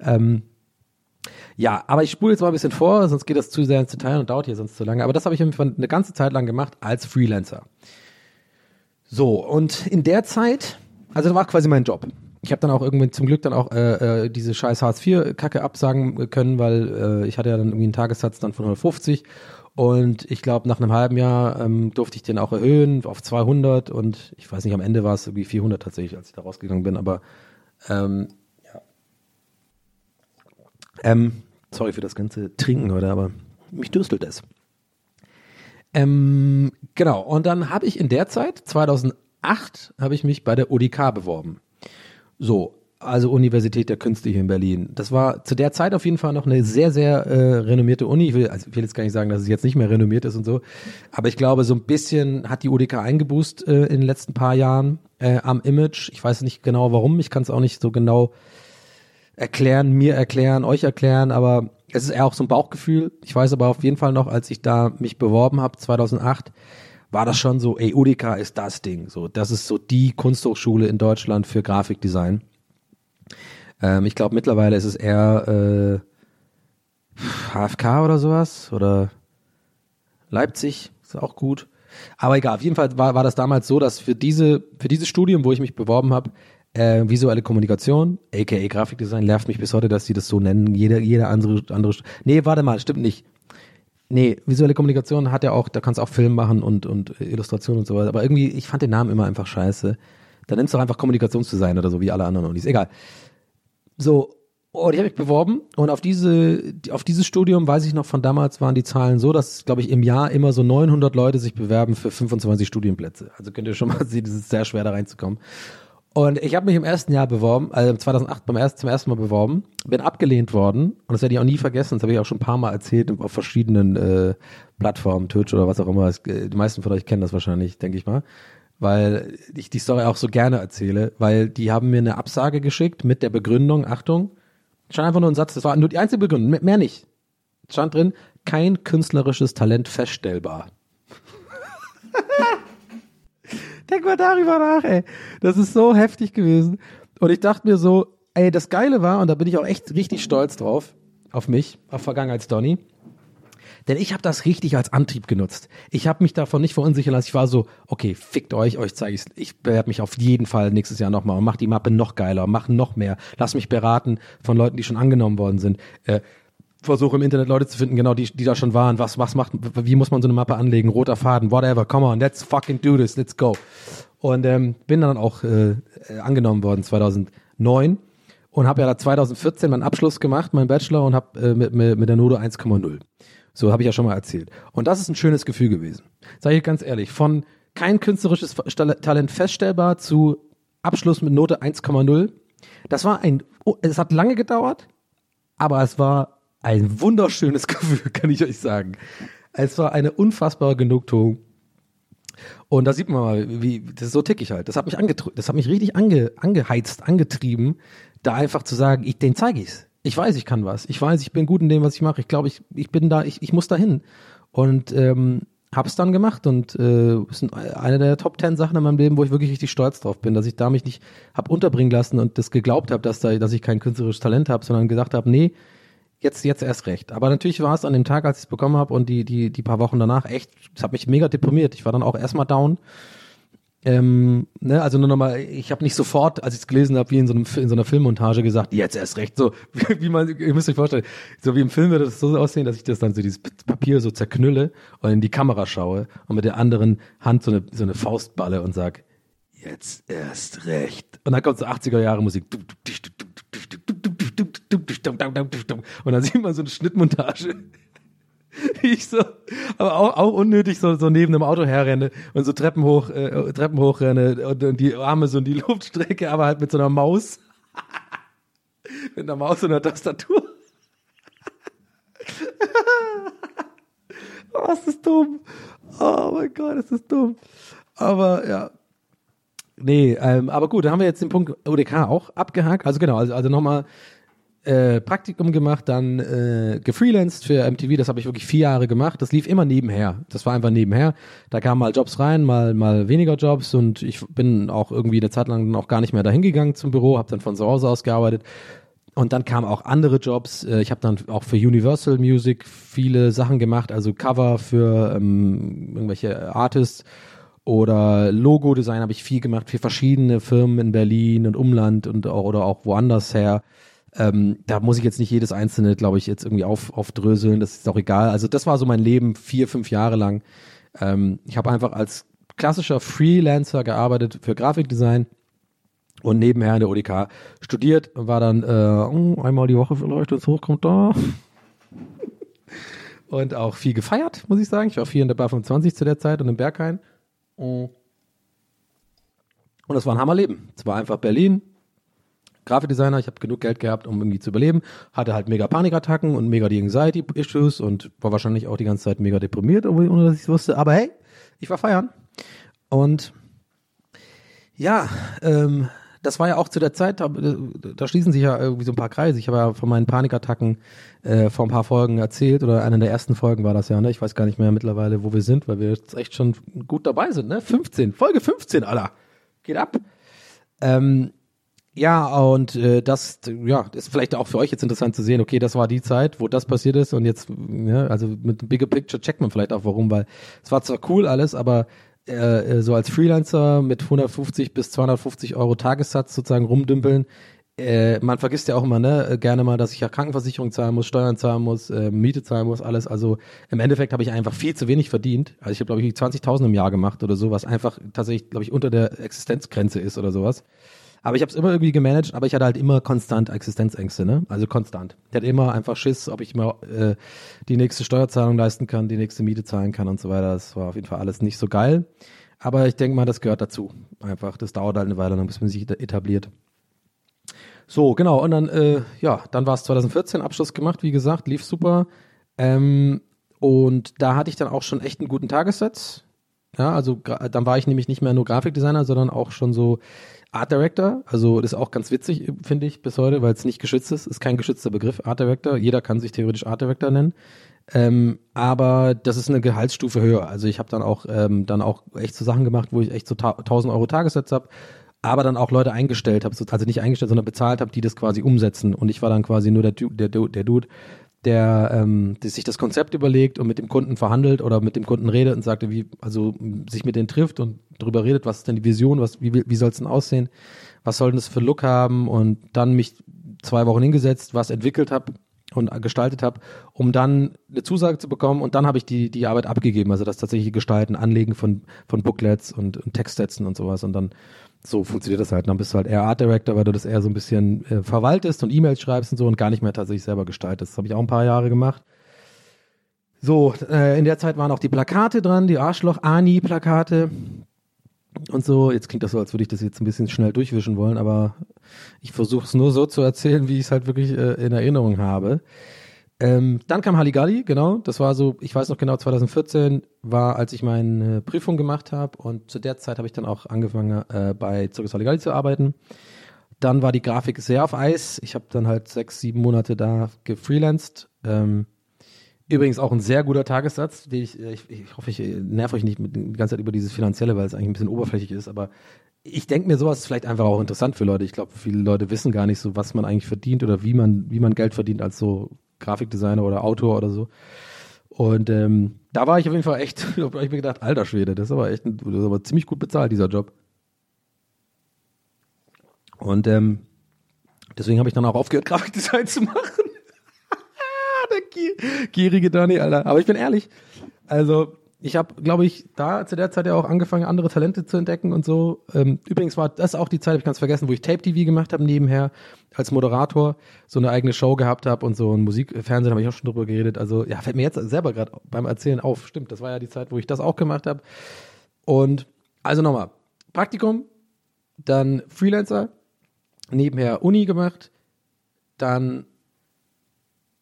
Ähm, ja, aber ich spule jetzt mal ein bisschen vor, sonst geht das zu sehr ins Detail und dauert hier sonst zu lange. Aber das habe ich eine ganze Zeit lang gemacht als Freelancer. So, und in der Zeit, also das war quasi mein Job. Ich habe dann auch irgendwie zum Glück dann auch äh, äh, diese scheiß Hartz-IV-Kacke absagen können, weil äh, ich hatte ja dann irgendwie einen Tagessatz dann von 150 und ich glaube nach einem halben Jahr ähm, durfte ich den auch erhöhen auf 200 und ich weiß nicht, am Ende war es irgendwie 400 tatsächlich, als ich da rausgegangen bin, aber ähm, ähm, sorry für das ganze Trinken heute, aber mich dürstelt es. Ähm, genau, und dann habe ich in der Zeit, 2008, habe ich mich bei der ODK beworben. So, also Universität der Künste hier in Berlin. Das war zu der Zeit auf jeden Fall noch eine sehr, sehr äh, renommierte Uni. Ich will, also ich will jetzt gar nicht sagen, dass es jetzt nicht mehr renommiert ist und so, aber ich glaube, so ein bisschen hat die UDK eingeboost äh, in den letzten paar Jahren äh, am Image. Ich weiß nicht genau warum, ich kann es auch nicht so genau erklären, mir erklären, euch erklären, aber es ist eher auch so ein Bauchgefühl. Ich weiß aber auf jeden Fall noch, als ich da mich beworben habe, 2008, war das schon so, ey, UDK ist das Ding. So, das ist so die Kunsthochschule in Deutschland für Grafikdesign. Ähm, ich glaube, mittlerweile ist es eher äh, HFK oder sowas oder Leipzig, ist auch gut. Aber egal, auf jeden Fall war, war das damals so, dass für diese, für dieses Studium, wo ich mich beworben habe, äh, visuelle Kommunikation, aka Grafikdesign, nervt mich bis heute, dass sie das so nennen. Jeder, jeder andere, andere. Nee, warte mal, stimmt nicht. Nee, visuelle Kommunikation hat ja auch, da kannst du auch Film machen und, und Illustration und so weiter. Aber irgendwie, ich fand den Namen immer einfach scheiße. Dann nimmst du doch einfach Kommunikationsdesign oder so, wie alle anderen Unis. Egal. So, und ich habe mich beworben und auf diese, auf dieses Studium, weiß ich noch von damals, waren die Zahlen so, dass, glaube ich, im Jahr immer so 900 Leute sich bewerben für 25 Studienplätze. Also könnt ihr schon mal <laughs> sehen, es ist sehr schwer da reinzukommen. Und ich habe mich im ersten Jahr beworben, also 2008 beim ersten, zum ersten Mal beworben, bin abgelehnt worden und das werde ich auch nie vergessen, das habe ich auch schon ein paar Mal erzählt auf verschiedenen äh, Plattformen, Twitch oder was auch immer. Äh, die meisten von euch kennen das wahrscheinlich, denke ich mal, weil ich die Story auch so gerne erzähle, weil die haben mir eine Absage geschickt mit der Begründung, Achtung, stand einfach nur ein Satz, das war nur die einzige Begründung, mehr nicht. Stand drin, kein künstlerisches Talent feststellbar. <laughs> Denk mal darüber nach, ey. Das ist so heftig gewesen. Und ich dachte mir so, ey, das Geile war, und da bin ich auch echt richtig stolz drauf, auf mich, auf Vergangenheits-Donny. Denn ich habe das richtig als Antrieb genutzt. Ich habe mich davon nicht verunsichern lassen. Ich war so, okay, fickt euch, euch zeige ich's. Ich bewerbe mich auf jeden Fall nächstes Jahr nochmal und mach die Mappe noch geiler, mach noch mehr. Lass mich beraten von Leuten, die schon angenommen worden sind. Äh, versuche im Internet Leute zu finden, genau die, die da schon waren. Was, was macht, wie muss man so eine Mappe anlegen? Roter Faden, whatever. Come on, let's fucking do this, let's go. Und ähm, bin dann auch äh, angenommen worden 2009 und habe ja da 2014 meinen Abschluss gemacht, meinen Bachelor und habe äh, mit, mit, mit der Note 1,0. So habe ich ja schon mal erzählt. Und das ist ein schönes Gefühl gewesen. Sage ich ganz ehrlich, von kein künstlerisches Talent feststellbar zu Abschluss mit Note 1,0. Das war ein, oh, es hat lange gedauert, aber es war ein wunderschönes <laughs> Gefühl, kann ich euch sagen. Es war eine unfassbare Genugtuung. Und da sieht man mal, wie, das ist so tick ich halt. Das hat mich das hat mich richtig ange, angeheizt, angetrieben, da einfach zu sagen, ich, den zeige ich's. Ich weiß, ich kann was. Ich weiß, ich bin gut in dem, was ich mache. Ich glaube, ich, ich bin da, ich, ich muss dahin. Und ähm, hab's dann gemacht und äh, ist ein- eine der Top Ten Sachen in meinem Leben, wo ich wirklich richtig stolz drauf bin, dass ich da mich nicht hab unterbringen lassen und das geglaubt habe, dass da, dass ich kein künstlerisches Talent habe, sondern gesagt habe, nee, jetzt jetzt erst recht. Aber natürlich war es an dem Tag, als ich es bekommen habe und die die die paar Wochen danach echt, es hat mich mega deprimiert. Ich war dann auch erstmal down. Ähm, ne, also nur nochmal, ich habe nicht sofort, als ich es gelesen habe, wie in so, einem, in so einer Filmmontage gesagt, jetzt erst recht, so <laughs> wie, man, ihr müsst euch vorstellen, so wie im Film würde das so aussehen, dass ich das dann so dieses Papier so zerknülle und in die Kamera schaue und mit der anderen Hand so eine, so eine Faustballe und sag, jetzt erst recht. Und dann kommt so 80er Jahre Musik. Und dann <laughs> sieht man so eine Schnittmontage. Ich so, aber auch, auch unnötig so, so neben dem Auto herrenne und so Treppen hoch, äh, Treppen hochrenne und, und die Arme so in die <laughs> Luft strecke, aber halt mit so einer Maus. <laughs> mit einer Maus und einer Tastatur. oh, ist das dumm. Oh mein Gott, ist das dumm. Aber ja. Nee, ähm, aber gut, dann haben wir jetzt den Punkt ODK auch abgehakt. Also genau, also, also nochmal äh, Praktikum gemacht, dann äh, gefreelanced für MTV, das habe ich wirklich vier Jahre gemacht. Das lief immer nebenher. Das war einfach nebenher. Da kamen mal Jobs rein, mal mal weniger Jobs und ich bin auch irgendwie eine Zeit lang dann auch gar nicht mehr dahin gegangen zum Büro, habe dann von zu Hause aus gearbeitet. Und dann kamen auch andere Jobs. Äh, Ich habe dann auch für Universal Music viele Sachen gemacht, also Cover für ähm, irgendwelche Artists oder Logo-Design habe ich viel gemacht für verschiedene Firmen in Berlin und Umland und auch, oder auch woanders her. Ähm, da muss ich jetzt nicht jedes einzelne, glaube ich, jetzt irgendwie auf, aufdröseln. Das ist auch egal. Also das war so mein Leben vier, fünf Jahre lang. Ähm, ich habe einfach als klassischer Freelancer gearbeitet für Grafikdesign und nebenher in der ODK studiert und war dann äh, einmal die Woche vielleicht, wenn es hochkommt, da. <laughs> und auch viel gefeiert, muss ich sagen. Ich war viel in der Bar 25 zu der Zeit und im Berghain. Und das war ein Hammerleben. Es war einfach Berlin, Grafikdesigner, ich habe genug Geld gehabt, um irgendwie zu überleben, hatte halt mega Panikattacken und mega die Anxiety-Issues und war wahrscheinlich auch die ganze Zeit mega deprimiert, ohne dass ich es wusste. Aber hey, ich war feiern. Und ja, ähm, das war ja auch zu der Zeit, da, da schließen sich ja irgendwie so ein paar Kreise. Ich habe ja von meinen Panikattacken äh, vor ein paar Folgen erzählt oder einer der ersten Folgen war das ja, ne? Ich weiß gar nicht mehr mittlerweile, wo wir sind, weil wir jetzt echt schon gut dabei sind, ne? 15, Folge 15, Alter. Geht ab. Ähm, ja, und äh, das, ja, ist vielleicht auch für euch jetzt interessant zu sehen, okay, das war die Zeit, wo das passiert ist und jetzt, ja, also mit Bigger Picture checkt man vielleicht auch warum, weil es war zwar cool alles, aber äh, so als Freelancer mit 150 bis 250 Euro Tagessatz sozusagen rumdümpeln. Äh, man vergisst ja auch immer, ne, äh, gerne mal, dass ich ja Krankenversicherung zahlen muss, Steuern zahlen muss, äh, Miete zahlen muss, alles. Also im Endeffekt habe ich einfach viel zu wenig verdient. Also ich habe, glaube ich, 20.000 im Jahr gemacht oder so, was einfach tatsächlich, glaube ich, unter der Existenzgrenze ist oder sowas. Aber ich habe es immer irgendwie gemanagt, aber ich hatte halt immer konstant Existenzängste, ne? Also konstant. Ich hatte immer einfach Schiss, ob ich mal äh, die nächste Steuerzahlung leisten kann, die nächste Miete zahlen kann und so weiter. Das war auf jeden Fall alles nicht so geil. Aber ich denke mal, das gehört dazu. Einfach, das dauert halt eine Weile lang, bis man sich etabliert. So, genau. Und dann, äh, ja, dann war es 2014, Abschluss gemacht, wie gesagt, lief super. Ähm, und da hatte ich dann auch schon echt einen guten Tagessatz. Ja, also dann war ich nämlich nicht mehr nur Grafikdesigner, sondern auch schon so Art Director, also das ist auch ganz witzig, finde ich, bis heute, weil es nicht geschützt ist, ist kein geschützter Begriff, Art Director. Jeder kann sich theoretisch Art Director nennen. Ähm, aber das ist eine Gehaltsstufe höher. Also ich habe dann auch ähm, dann auch echt so Sachen gemacht, wo ich echt so 1000 Euro Tagessatz habe, aber dann auch Leute eingestellt habe, also nicht eingestellt, sondern bezahlt habe, die das quasi umsetzen. Und ich war dann quasi nur der, der, der Dude, der, ähm, der sich das Konzept überlegt und mit dem Kunden verhandelt oder mit dem Kunden redet und sagte, wie, also sich mit denen trifft und darüber redet, was ist denn die Vision, was, wie, wie soll es denn aussehen, was soll denn das für Look haben? Und dann mich zwei Wochen hingesetzt, was entwickelt habe und gestaltet habe, um dann eine Zusage zu bekommen. Und dann habe ich die, die Arbeit abgegeben, also das tatsächliche Gestalten, Anlegen von, von Booklets und, und Textsätzen und sowas. Und dann so funktioniert das halt. Dann bist du halt eher Art Director, weil du das eher so ein bisschen äh, verwaltest und E-Mails schreibst und so und gar nicht mehr tatsächlich selber gestaltest. Das habe ich auch ein paar Jahre gemacht. So, äh, in der Zeit waren auch die Plakate dran, die Arschloch-Ani-Plakate und so. Jetzt klingt das so, als würde ich das jetzt ein bisschen schnell durchwischen wollen, aber ich versuche es nur so zu erzählen, wie ich es halt wirklich äh, in Erinnerung habe. Ähm, dann kam Halligalli, genau. Das war so, ich weiß noch genau, 2014 war, als ich meine Prüfung gemacht habe und zu der Zeit habe ich dann auch angefangen, äh, bei Circus Halligalli zu arbeiten. Dann war die Grafik sehr auf Eis. Ich habe dann halt sechs, sieben Monate da gefreelanced. Ähm, übrigens auch ein sehr guter Tagessatz, den ich, ich, ich hoffe, ich nerv euch nicht mit, die ganze Zeit über dieses Finanzielle, weil es eigentlich ein bisschen oberflächlich ist, aber ich denke mir, sowas ist vielleicht einfach auch interessant für Leute. Ich glaube, viele Leute wissen gar nicht so, was man eigentlich verdient oder wie man, wie man Geld verdient als so Grafikdesigner oder Autor oder so. Und ähm, da war ich auf jeden Fall echt, <laughs> da habe ich mir gedacht, alter Schwede, das ist aber echt, das ist aber ziemlich gut bezahlt, dieser Job. Und ähm, deswegen habe ich dann auch aufgehört, <laughs> Grafikdesign zu machen. <laughs> Der gier gierige Donny, Alter. Aber ich bin ehrlich, also ich habe, glaube ich, da zu der Zeit ja auch angefangen, andere Talente zu entdecken und so. Ähm, übrigens war das auch die Zeit, habe ich ganz vergessen, wo ich Tape TV gemacht habe nebenher als Moderator, so eine eigene Show gehabt habe und so ein Musikfernsehen habe ich auch schon drüber geredet. Also ja, fällt mir jetzt selber gerade beim Erzählen auf. Stimmt, das war ja die Zeit, wo ich das auch gemacht habe. Und also nochmal, Praktikum, dann Freelancer, nebenher Uni gemacht, dann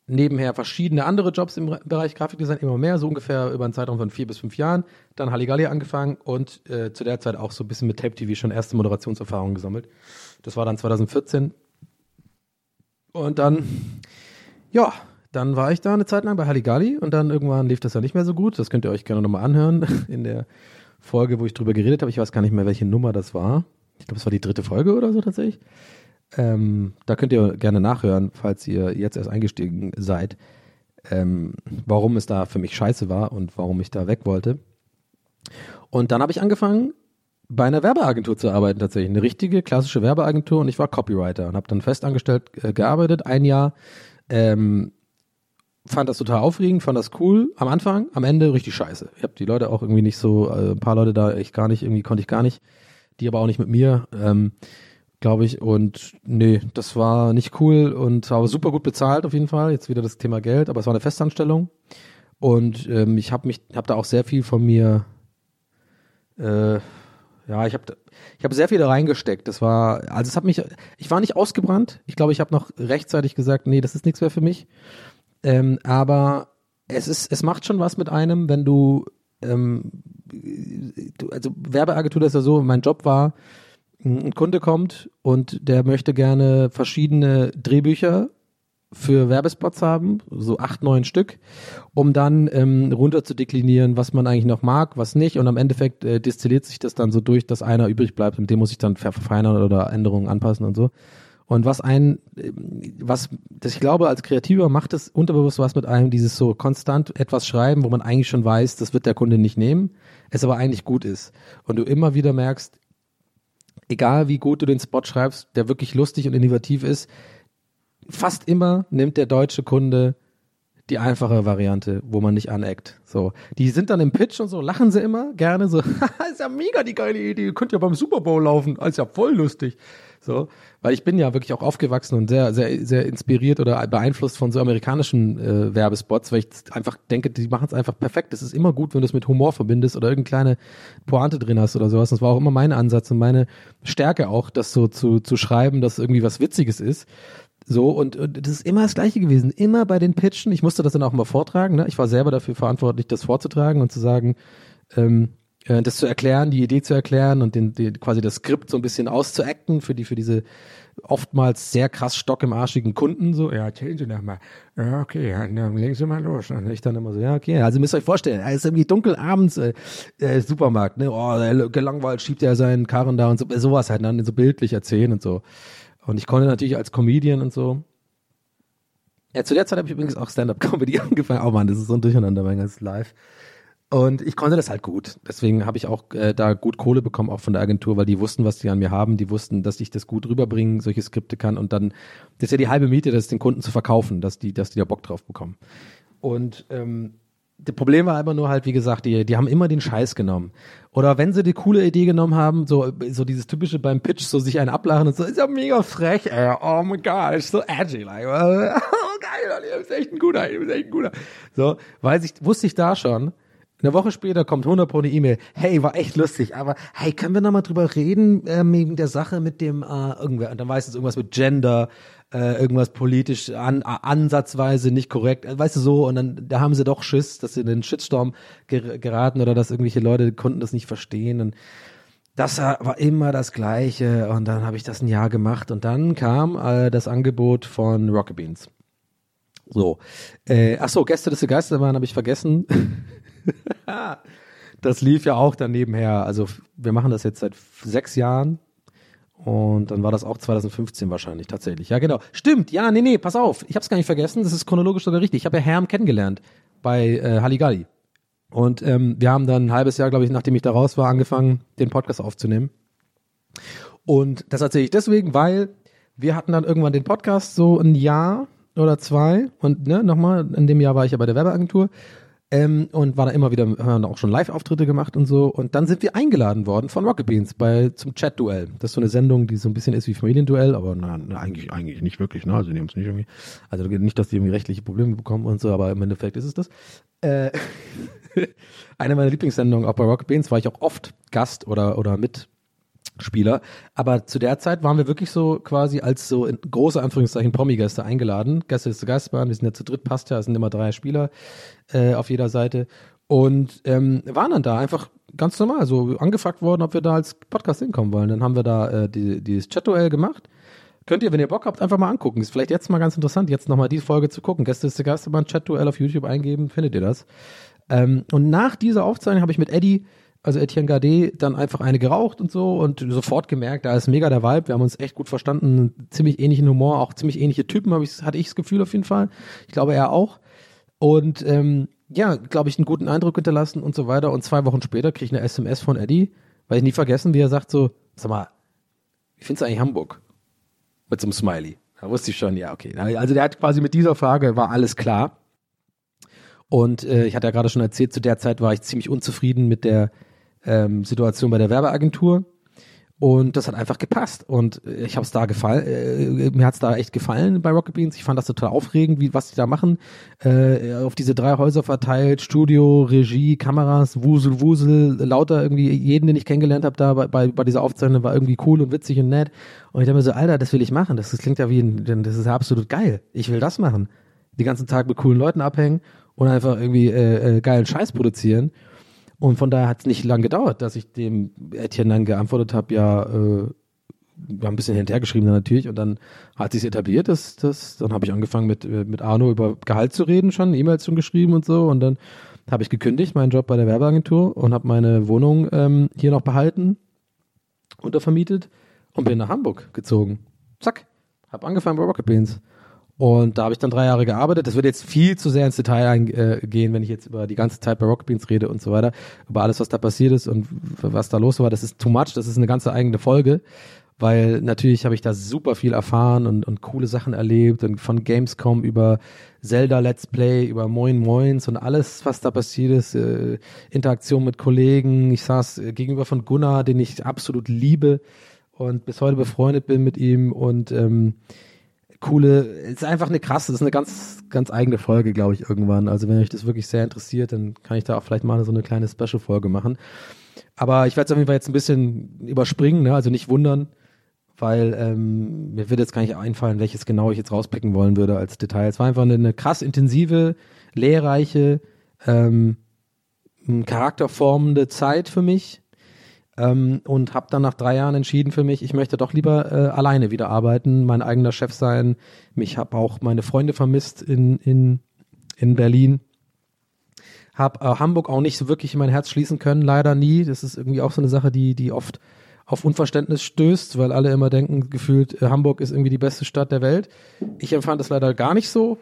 nebenher verschiedene andere Jobs im Bereich Grafikdesign, immer mehr, so ungefähr über einen Zeitraum von vier bis fünf Jahren. Dann Halligalli angefangen und äh, zu der Zeit auch so ein bisschen mit Tape TV schon erste Moderationserfahrungen gesammelt. Das war dann 2014. Und dann, ja, dann war ich da eine Zeit lang bei Halligalli und dann irgendwann lief das ja nicht mehr so gut. Das könnt ihr euch gerne nochmal anhören <laughs> in der Folge, wo ich drüber geredet habe. Ich weiß gar nicht mehr, welche Nummer das war. Ich glaube, es war die dritte Folge oder so tatsächlich. Ähm, da könnt ihr gerne nachhören, falls ihr jetzt erst eingestiegen seid, ähm, warum es da für mich scheiße war und warum ich da weg wollte. Und dann habe ich angefangen, bei einer Werbeagentur zu arbeiten tatsächlich, eine richtige klassische Werbeagentur und ich war Copywriter und habe dann festangestellt äh, gearbeitet, ein Jahr. Ähm, fand das total aufregend, fand das cool am Anfang, am Ende richtig scheiße. Ich habe die Leute auch irgendwie nicht so, äh, ein paar Leute da ich gar nicht, irgendwie konnte ich gar nicht, die aber auch nicht mit mir. Ähm, glaube ich. Und nee, das war nicht cool und war super gut bezahlt auf jeden Fall. Jetzt wieder das Thema Geld, aber es war eine Festanstellung. Und ähm, ich habe mich, habe da auch sehr viel von mir, äh, Ja, ich habe ich hab sehr viel da reingesteckt. Das war, also es hat mich, ich war nicht ausgebrannt. Ich glaube, ich habe noch rechtzeitig gesagt, nee, das ist nichts mehr für mich. Ähm, aber es ist, es macht schon was mit einem, wenn du, ähm, du also Werbeagentur, das ist ja so, mein Job war, ein Kunde kommt und der möchte gerne verschiedene Drehbücher für Werbespots haben, so acht, neun Stück, um dann ähm, runter zu deklinieren, was man eigentlich noch mag, was nicht. Und am Endeffekt äh, destilliert sich das dann so durch, dass einer übrig bleibt und dem muss ich dann verfeinern oder Änderungen anpassen und so. Und was ein, äh, was, das ich glaube, als Kreativer macht es unterbewusst was mit einem, dieses so konstant etwas schreiben, wo man eigentlich schon weiß, das wird der Kunde nicht nehmen, es aber eigentlich gut ist. Und du immer wieder merkst, egal wie gut du den Spot schreibst, der wirklich lustig und innovativ ist, fast immer nimmt der deutsche Kunde die einfache Variante, wo man nicht aneckt. So, die sind dann im Pitch und so, lachen sie immer gerne so, <laughs> ist ja mega die geile Idee, könnt ja beim Super Bowl laufen, ist ja voll lustig. So, weil ich bin ja wirklich auch aufgewachsen und sehr, sehr, sehr inspiriert oder beeinflusst von so amerikanischen äh, Werbespots, weil ich einfach denke, die machen es einfach perfekt. Es ist immer gut, wenn du es mit Humor verbindest oder irgendeine Pointe drin hast oder sowas. Das war auch immer mein Ansatz und meine Stärke auch, das so zu, zu schreiben, dass irgendwie was Witziges ist. So, und, und das ist immer das Gleiche gewesen. Immer bei den Pitchen. Ich musste das dann auch mal vortragen. Ne? Ich war selber dafür verantwortlich, das vorzutragen und zu sagen, ähm, äh, das zu erklären, die Idee zu erklären und den, den, quasi das Skript so ein bisschen auszuacten für die, für diese oftmals sehr krass stock im arschigen Kunden. So, ja, erzählen Sie doch mal. Ja, okay, dann legen Sie mal los. Und ich dann immer so, ja, okay. Also müsst ihr euch vorstellen, es ist irgendwie dunkel abends, äh, äh, Supermarkt, ne? Oh, gelangweilt schiebt er seinen Karren da und so, sowas halt, dann so bildlich erzählen und so. Und ich konnte natürlich als Comedian und so. Ja, zu der Zeit habe ich übrigens auch Stand-up-Comedy <laughs> angefangen. Oh man, das ist so ein Durcheinander, mein ganzes Live. Und ich konnte das halt gut. Deswegen habe ich auch äh, da gut Kohle bekommen, auch von der Agentur, weil die wussten, was die an mir haben. Die wussten, dass ich das gut rüberbringen, solche Skripte kann. Und dann, das ist ja die halbe Miete, das den Kunden zu verkaufen, dass die, dass die da Bock drauf bekommen. Und ähm, das Problem war aber nur halt, wie gesagt, die, die haben immer den Scheiß genommen. Oder wenn sie die coole Idee genommen haben, so, so dieses typische beim Pitch, so sich einen ablachen und so, ist ja mega frech, ey, oh my god, ist so edgy, like, <laughs> oh geil, du bist echt ein guter, du bist echt ein guter. So, weiß ich, wusste ich da schon, eine Woche später kommt 100 pro eine E-Mail. Hey, war echt lustig, aber hey, können wir nochmal drüber reden, äh, wegen der Sache mit dem, äh, irgendwer, und dann weiß es irgendwas mit Gender, äh, irgendwas politisch an, ansatzweise nicht korrekt, äh, weißt du so, und dann da haben sie doch Schiss, dass sie in den Shitstorm ger geraten oder dass irgendwelche Leute konnten das nicht verstehen und das war immer das Gleiche und dann habe ich das ein Jahr gemacht und dann kam äh, das Angebot von Rocket Beans. So, äh, ach so, Gäste des Geisterbahn habe ich vergessen. <laughs> das lief ja auch dann nebenher. Also wir machen das jetzt seit sechs Jahren. Und dann war das auch 2015 wahrscheinlich tatsächlich. Ja, genau. Stimmt, ja, nee, nee, pass auf. Ich hab's gar nicht vergessen. Das ist chronologisch sogar richtig. Ich habe ja Herm kennengelernt bei äh, Halligalli. Und ähm, wir haben dann ein halbes Jahr, glaube ich, nachdem ich da raus war, angefangen, den Podcast aufzunehmen. Und das erzähle ich deswegen, weil wir hatten dann irgendwann den Podcast so ein Jahr oder zwei. Und ne, nochmal, in dem Jahr war ich ja bei der Werbeagentur. Ähm, und war da immer wieder, haben auch schon Live-Auftritte gemacht und so. Und dann sind wir eingeladen worden von Rocket Beans bei, zum Chat-Duell. Das ist so eine Sendung, die so ein bisschen ist wie Familienduell, aber na, na eigentlich, eigentlich nicht wirklich, ne? Also nicht irgendwie, also nicht, dass die irgendwie rechtliche Probleme bekommen und so, aber im Endeffekt ist es das. Äh, <laughs> eine meiner Lieblingssendungen auch bei Rocket Beans war ich auch oft Gast oder, oder mit Spieler. Aber zu der Zeit waren wir wirklich so quasi als so in große Anführungszeichen Promi-Gäste eingeladen. Gäste ist der Geistbahn, wir sind ja zu dritt, passt ja, es sind immer drei Spieler äh, auf jeder Seite. Und ähm, waren dann da einfach ganz normal, so angefragt worden, ob wir da als Podcast hinkommen wollen. Dann haben wir da äh, die, dieses Chat-Duell gemacht. Könnt ihr, wenn ihr Bock habt, einfach mal angucken. Ist vielleicht jetzt mal ganz interessant, jetzt nochmal die Folge zu gucken. Gäste ist der Geisterbahn, Chat-Duell auf YouTube eingeben, findet ihr das. Ähm, und nach dieser Aufzeichnung habe ich mit Eddie also Etienne Gardet, dann einfach eine geraucht und so und sofort gemerkt, da ist mega der Vibe, wir haben uns echt gut verstanden, ziemlich ähnlichen Humor, auch ziemlich ähnliche Typen, hab ich, hatte ich das Gefühl auf jeden Fall. Ich glaube, er auch. Und ähm, ja, glaube ich, einen guten Eindruck hinterlassen und so weiter. Und zwei Wochen später kriege ich eine SMS von Eddie, weil ich nie vergessen, wie er sagt so, sag mal, wie findest du eigentlich Hamburg? Mit so einem Smiley. Da wusste ich schon, ja, okay. Also der hat quasi mit dieser Frage, war alles klar. Und äh, ich hatte ja gerade schon erzählt, zu der Zeit war ich ziemlich unzufrieden mit der ähm, Situation bei der Werbeagentur. Und das hat einfach gepasst. Und äh, ich habe es da gefallen, äh, mir hat's da echt gefallen bei Rocket Beans. Ich fand das total aufregend, wie was die da machen. Äh, auf diese drei Häuser verteilt, Studio, Regie, Kameras, Wusel, Wusel, lauter irgendwie jeden, den ich kennengelernt habe da bei, bei, bei dieser Aufzeichnung, war irgendwie cool und witzig und nett. Und ich dachte mir so, Alter, das will ich machen. Das, das klingt ja wie ein, das ist ja absolut geil. Ich will das machen. Die ganzen Tag mit coolen Leuten abhängen und einfach irgendwie äh, äh, geilen Scheiß produzieren. Und von daher hat es nicht lang gedauert, dass ich dem Etienne dann geantwortet habe, ja, äh, wir haben ein bisschen hinterher geschrieben dann natürlich und dann hat sich etabliert, dass das, dann habe ich angefangen mit äh, mit Arno über Gehalt zu reden schon, E-Mails schon geschrieben und so und dann habe ich gekündigt meinen Job bei der Werbeagentur und habe meine Wohnung ähm, hier noch behalten, untervermietet und bin nach Hamburg gezogen. Zack, habe angefangen bei Rocket Beans. Und da habe ich dann drei Jahre gearbeitet. Das wird jetzt viel zu sehr ins Detail eingehen, wenn ich jetzt über die ganze Zeit bei Rocket Beans rede und so weiter, über alles, was da passiert ist und was da los war. Das ist too much. Das ist eine ganze eigene Folge, weil natürlich habe ich da super viel erfahren und, und coole Sachen erlebt und von Gamescom über Zelda Let's Play, über Moin Moins und alles, was da passiert ist, äh, Interaktion mit Kollegen. Ich saß äh, gegenüber von Gunnar, den ich absolut liebe und bis heute befreundet bin mit ihm und ähm, coole, ist einfach eine krasse, das ist eine ganz, ganz eigene Folge, glaube ich, irgendwann. Also wenn euch das wirklich sehr interessiert, dann kann ich da auch vielleicht mal so eine kleine Special-Folge machen. Aber ich werde es auf jeden Fall jetzt ein bisschen überspringen, ne? also nicht wundern, weil ähm, mir wird jetzt gar nicht einfallen, welches genau ich jetzt rauspicken wollen würde als Detail. Es war einfach eine, eine krass intensive, lehrreiche, ähm, charakterformende Zeit für mich ähm, und habe dann nach drei Jahren entschieden für mich, ich möchte doch lieber äh, alleine wieder arbeiten, mein eigener Chef sein. Mich habe auch meine Freunde vermisst in, in, in Berlin. Hab äh, Hamburg auch nicht so wirklich in mein Herz schließen können, leider nie. Das ist irgendwie auch so eine Sache, die, die oft auf Unverständnis stößt, weil alle immer denken, gefühlt, äh, Hamburg ist irgendwie die beste Stadt der Welt. Ich empfand das leider gar nicht so.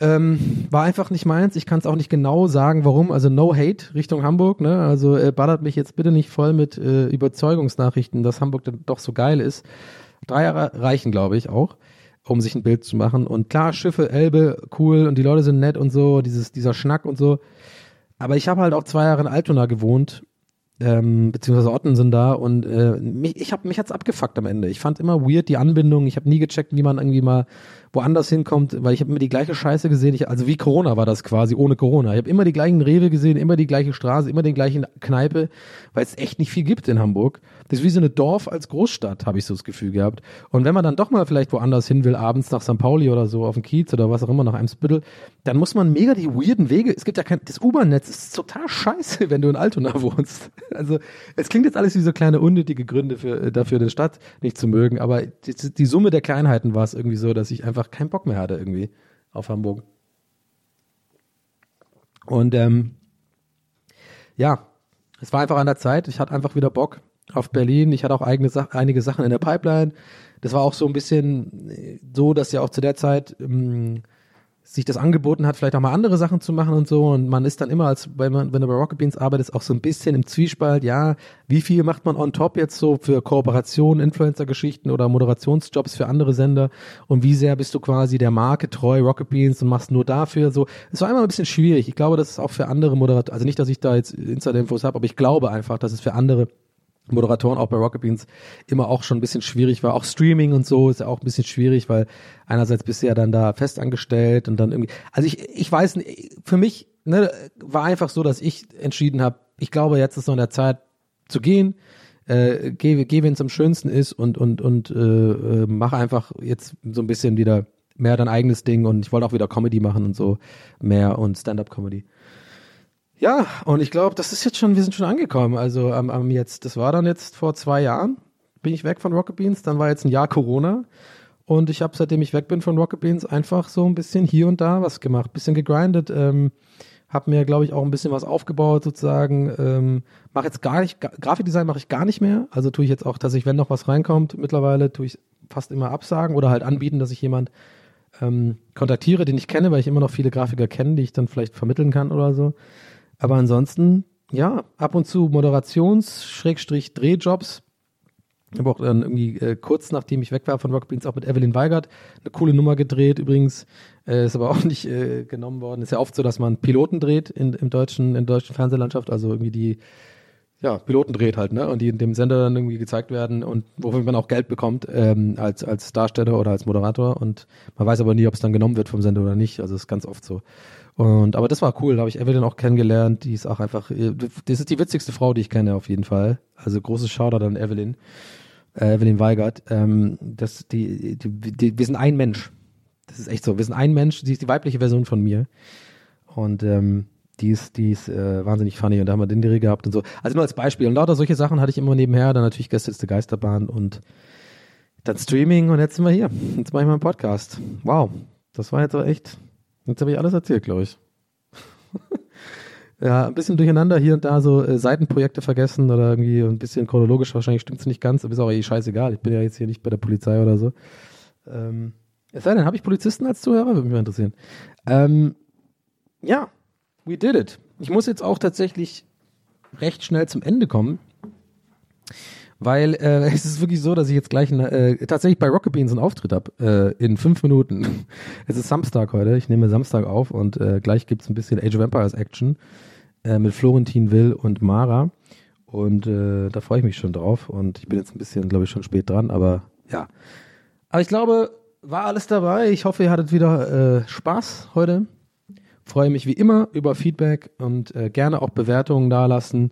Ähm, war einfach nicht meins. Ich kann es auch nicht genau sagen, warum. Also no hate Richtung Hamburg. Ne? Also äh, ballert mich jetzt bitte nicht voll mit äh, Überzeugungsnachrichten, dass Hamburg dann doch so geil ist. Drei Jahre reichen, glaube ich, auch, um sich ein Bild zu machen. Und klar, Schiffe, Elbe, cool und die Leute sind nett und so, dieses, dieser Schnack und so. Aber ich habe halt auch zwei Jahre in Altona gewohnt ähm, beziehungsweise Otten sind da und äh, mich, ich hab, mich hat's abgefuckt am Ende. Ich fand immer weird die Anbindung. Ich habe nie gecheckt, wie man irgendwie mal woanders hinkommt, weil ich habe immer die gleiche Scheiße gesehen. Ich, also wie Corona war das quasi ohne Corona. Ich habe immer die gleichen Rewe gesehen, immer die gleiche Straße, immer den gleichen Kneipe, weil es echt nicht viel gibt in Hamburg. Das ist wie so eine Dorf als Großstadt, habe ich so das Gefühl gehabt. Und wenn man dann doch mal vielleicht woanders hin will, abends nach St. Pauli oder so auf dem Kiez oder was auch immer nach Eimsbüttel, dann muss man mega die weirden Wege. Es gibt ja kein das U-Bahn-Netz ist total scheiße, <laughs> wenn du in Altona wohnst. Also es klingt jetzt alles wie so kleine unnötige Gründe für, äh, dafür, eine Stadt nicht zu mögen, aber die, die Summe der Kleinheiten war es irgendwie so, dass ich einfach keinen Bock mehr hatte irgendwie auf Hamburg. Und ähm, ja, es war einfach an der Zeit. Ich hatte einfach wieder Bock auf Berlin. Ich hatte auch eigene Sa einige Sachen in der Pipeline. Das war auch so ein bisschen äh, so, dass ja auch zu der Zeit ähm, sich das angeboten hat, vielleicht auch mal andere Sachen zu machen und so. Und man ist dann immer, als wenn man, wenn du bei Rocket Beans arbeitest, auch so ein bisschen im Zwiespalt, ja, wie viel macht man on top jetzt so für Kooperationen, Influencer-Geschichten oder Moderationsjobs für andere Sender und wie sehr bist du quasi der Marke treu, Rocket Beans und machst nur dafür so. Es war immer ein bisschen schwierig. Ich glaube, das ist auch für andere Moderatoren, also nicht, dass ich da jetzt Insider-Infos habe, aber ich glaube einfach, dass es für andere Moderatoren auch bei Rocket Beans immer auch schon ein bisschen schwierig war. Auch Streaming und so ist ja auch ein bisschen schwierig, weil einerseits bist du ja dann da festangestellt und dann irgendwie. Also ich, ich weiß für mich ne, war einfach so, dass ich entschieden habe, ich glaube, jetzt ist noch in der Zeit zu gehen. Äh, geh, geh wenn es am schönsten ist und und und äh, äh, mach einfach jetzt so ein bisschen wieder mehr dein eigenes Ding und ich wollte auch wieder Comedy machen und so mehr und Stand-up-Comedy. Ja, und ich glaube, das ist jetzt schon, wir sind schon angekommen. Also am, am jetzt, das war dann jetzt vor zwei Jahren, bin ich weg von Rocket Beans, dann war jetzt ein Jahr Corona und ich habe, seitdem ich weg bin von Rocket Beans, einfach so ein bisschen hier und da was gemacht, bisschen gegrindet, ähm, habe mir, glaube ich, auch ein bisschen was aufgebaut sozusagen. Ähm, mache jetzt gar nicht, Gra Grafikdesign mache ich gar nicht mehr. Also tue ich jetzt auch, dass ich, wenn noch was reinkommt, mittlerweile tue ich fast immer absagen oder halt anbieten, dass ich jemand ähm, kontaktiere, den ich kenne, weil ich immer noch viele Grafiker kenne, die ich dann vielleicht vermitteln kann oder so. Aber ansonsten, ja, ab und zu Moderations-Drehjobs. Ich habe auch dann irgendwie äh, kurz nachdem ich weg war von Rocket Beans auch mit Evelyn Weigert eine coole Nummer gedreht. Übrigens äh, ist aber auch <laughs> nicht äh, genommen worden. Ist ja oft so, dass man Piloten dreht in, im deutschen, in der deutschen Fernsehlandschaft. Also irgendwie die ja, Piloten dreht halt, ne? Und die in dem Sender dann irgendwie gezeigt werden und wofür man auch Geld bekommt ähm, als, als Darsteller oder als Moderator. Und man weiß aber nie, ob es dann genommen wird vom Sender oder nicht. Also ist ganz oft so. Und aber das war cool, da habe ich Evelyn auch kennengelernt. Die ist auch einfach, das ist die witzigste Frau, die ich kenne auf jeden Fall. Also großes Shoutout an Evelyn, äh, Evelyn Weigert. Ähm, das, die, die, die, wir sind ein Mensch. Das ist echt so. Wir sind ein Mensch. Sie ist die weibliche Version von mir. Und ähm, die ist, die ist äh, wahnsinnig funny und da haben wir den Dreh gehabt und so. Also nur als Beispiel. Und lauter solche Sachen hatte ich immer nebenher. Dann natürlich Gäste Geisterbahn und dann Streaming und jetzt sind wir hier. Jetzt mache ich mal einen Podcast. Wow. Das war jetzt aber echt. Jetzt habe ich alles erzählt, glaube ich. <laughs> ja, ein bisschen durcheinander hier und da so äh, Seitenprojekte vergessen oder irgendwie ein bisschen chronologisch wahrscheinlich stimmt es nicht ganz, aber ist auch eh scheißegal. Ich bin ja jetzt hier nicht bei der Polizei oder so. Ähm, es sei denn, habe ich Polizisten als Zuhörer? Würde mich mal interessieren. Ähm, ja, we did it. Ich muss jetzt auch tatsächlich recht schnell zum Ende kommen, weil äh, <laughs> es ist wirklich so, dass ich jetzt gleich äh, tatsächlich bei Rocket Beans einen Auftritt habe äh, in fünf Minuten. es ist Samstag heute, ich nehme Samstag auf und äh, gleich gibt's ein bisschen Age of Empires Action äh, mit Florentin Will und Mara und äh, da freue ich mich schon drauf und ich bin jetzt ein bisschen, glaube ich, schon spät dran, aber ja. Aber ich glaube, war alles dabei. Ich hoffe, ihr hattet wieder äh, Spaß heute. Freue mich wie immer über Feedback und äh, gerne auch Bewertungen dalassen.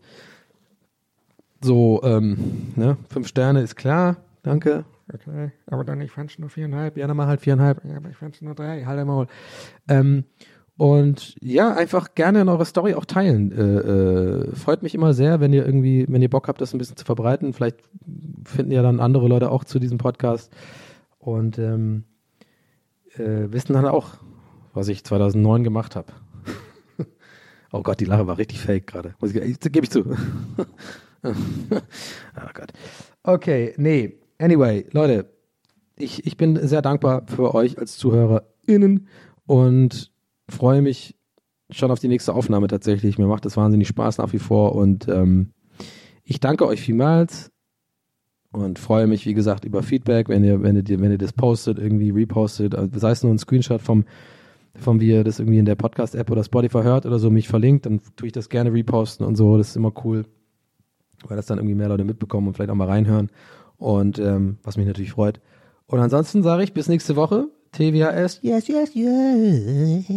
So, ähm, ne, fünf Sterne ist klar, danke. Okay, aber dann, ich fand's nur viereinhalb. Ja, dann mal halt viereinhalb. Ja, aber ich fand's nur drei. Halt einmal. Ähm, und ja, einfach gerne in eurer Story auch teilen. Äh, äh, freut mich immer sehr, wenn ihr irgendwie, wenn ihr Bock habt, das ein bisschen zu verbreiten. Vielleicht finden ja dann andere Leute auch zu diesem Podcast und ähm, äh, wissen dann auch, was ich 2009 gemacht habe. <laughs> oh Gott, die Lache war richtig fake gerade. Gebe ich zu. <laughs> oh Gott. Okay, nee. Anyway, Leute, ich, ich bin sehr dankbar für euch als ZuhörerInnen und freue mich schon auf die nächste Aufnahme tatsächlich. Mir macht das wahnsinnig Spaß nach wie vor und ähm, ich danke euch vielmals und freue mich, wie gesagt, über Feedback, wenn ihr, wenn ihr, wenn ihr das postet, irgendwie repostet, also sei es nur ein Screenshot vom, vom wie ihr das irgendwie in der Podcast-App oder Spotify hört oder so, mich verlinkt, dann tue ich das gerne reposten und so, das ist immer cool, weil das dann irgendwie mehr Leute mitbekommen und vielleicht auch mal reinhören und ähm, was mich natürlich freut. Und ansonsten sage ich bis nächste Woche. TWHS. Yes, yes, yes.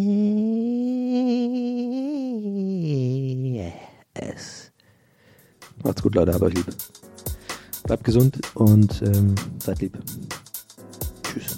Macht's gut, Leute. Habt euch lieb. Bleibt gesund und ähm, seid lieb. Tschüss.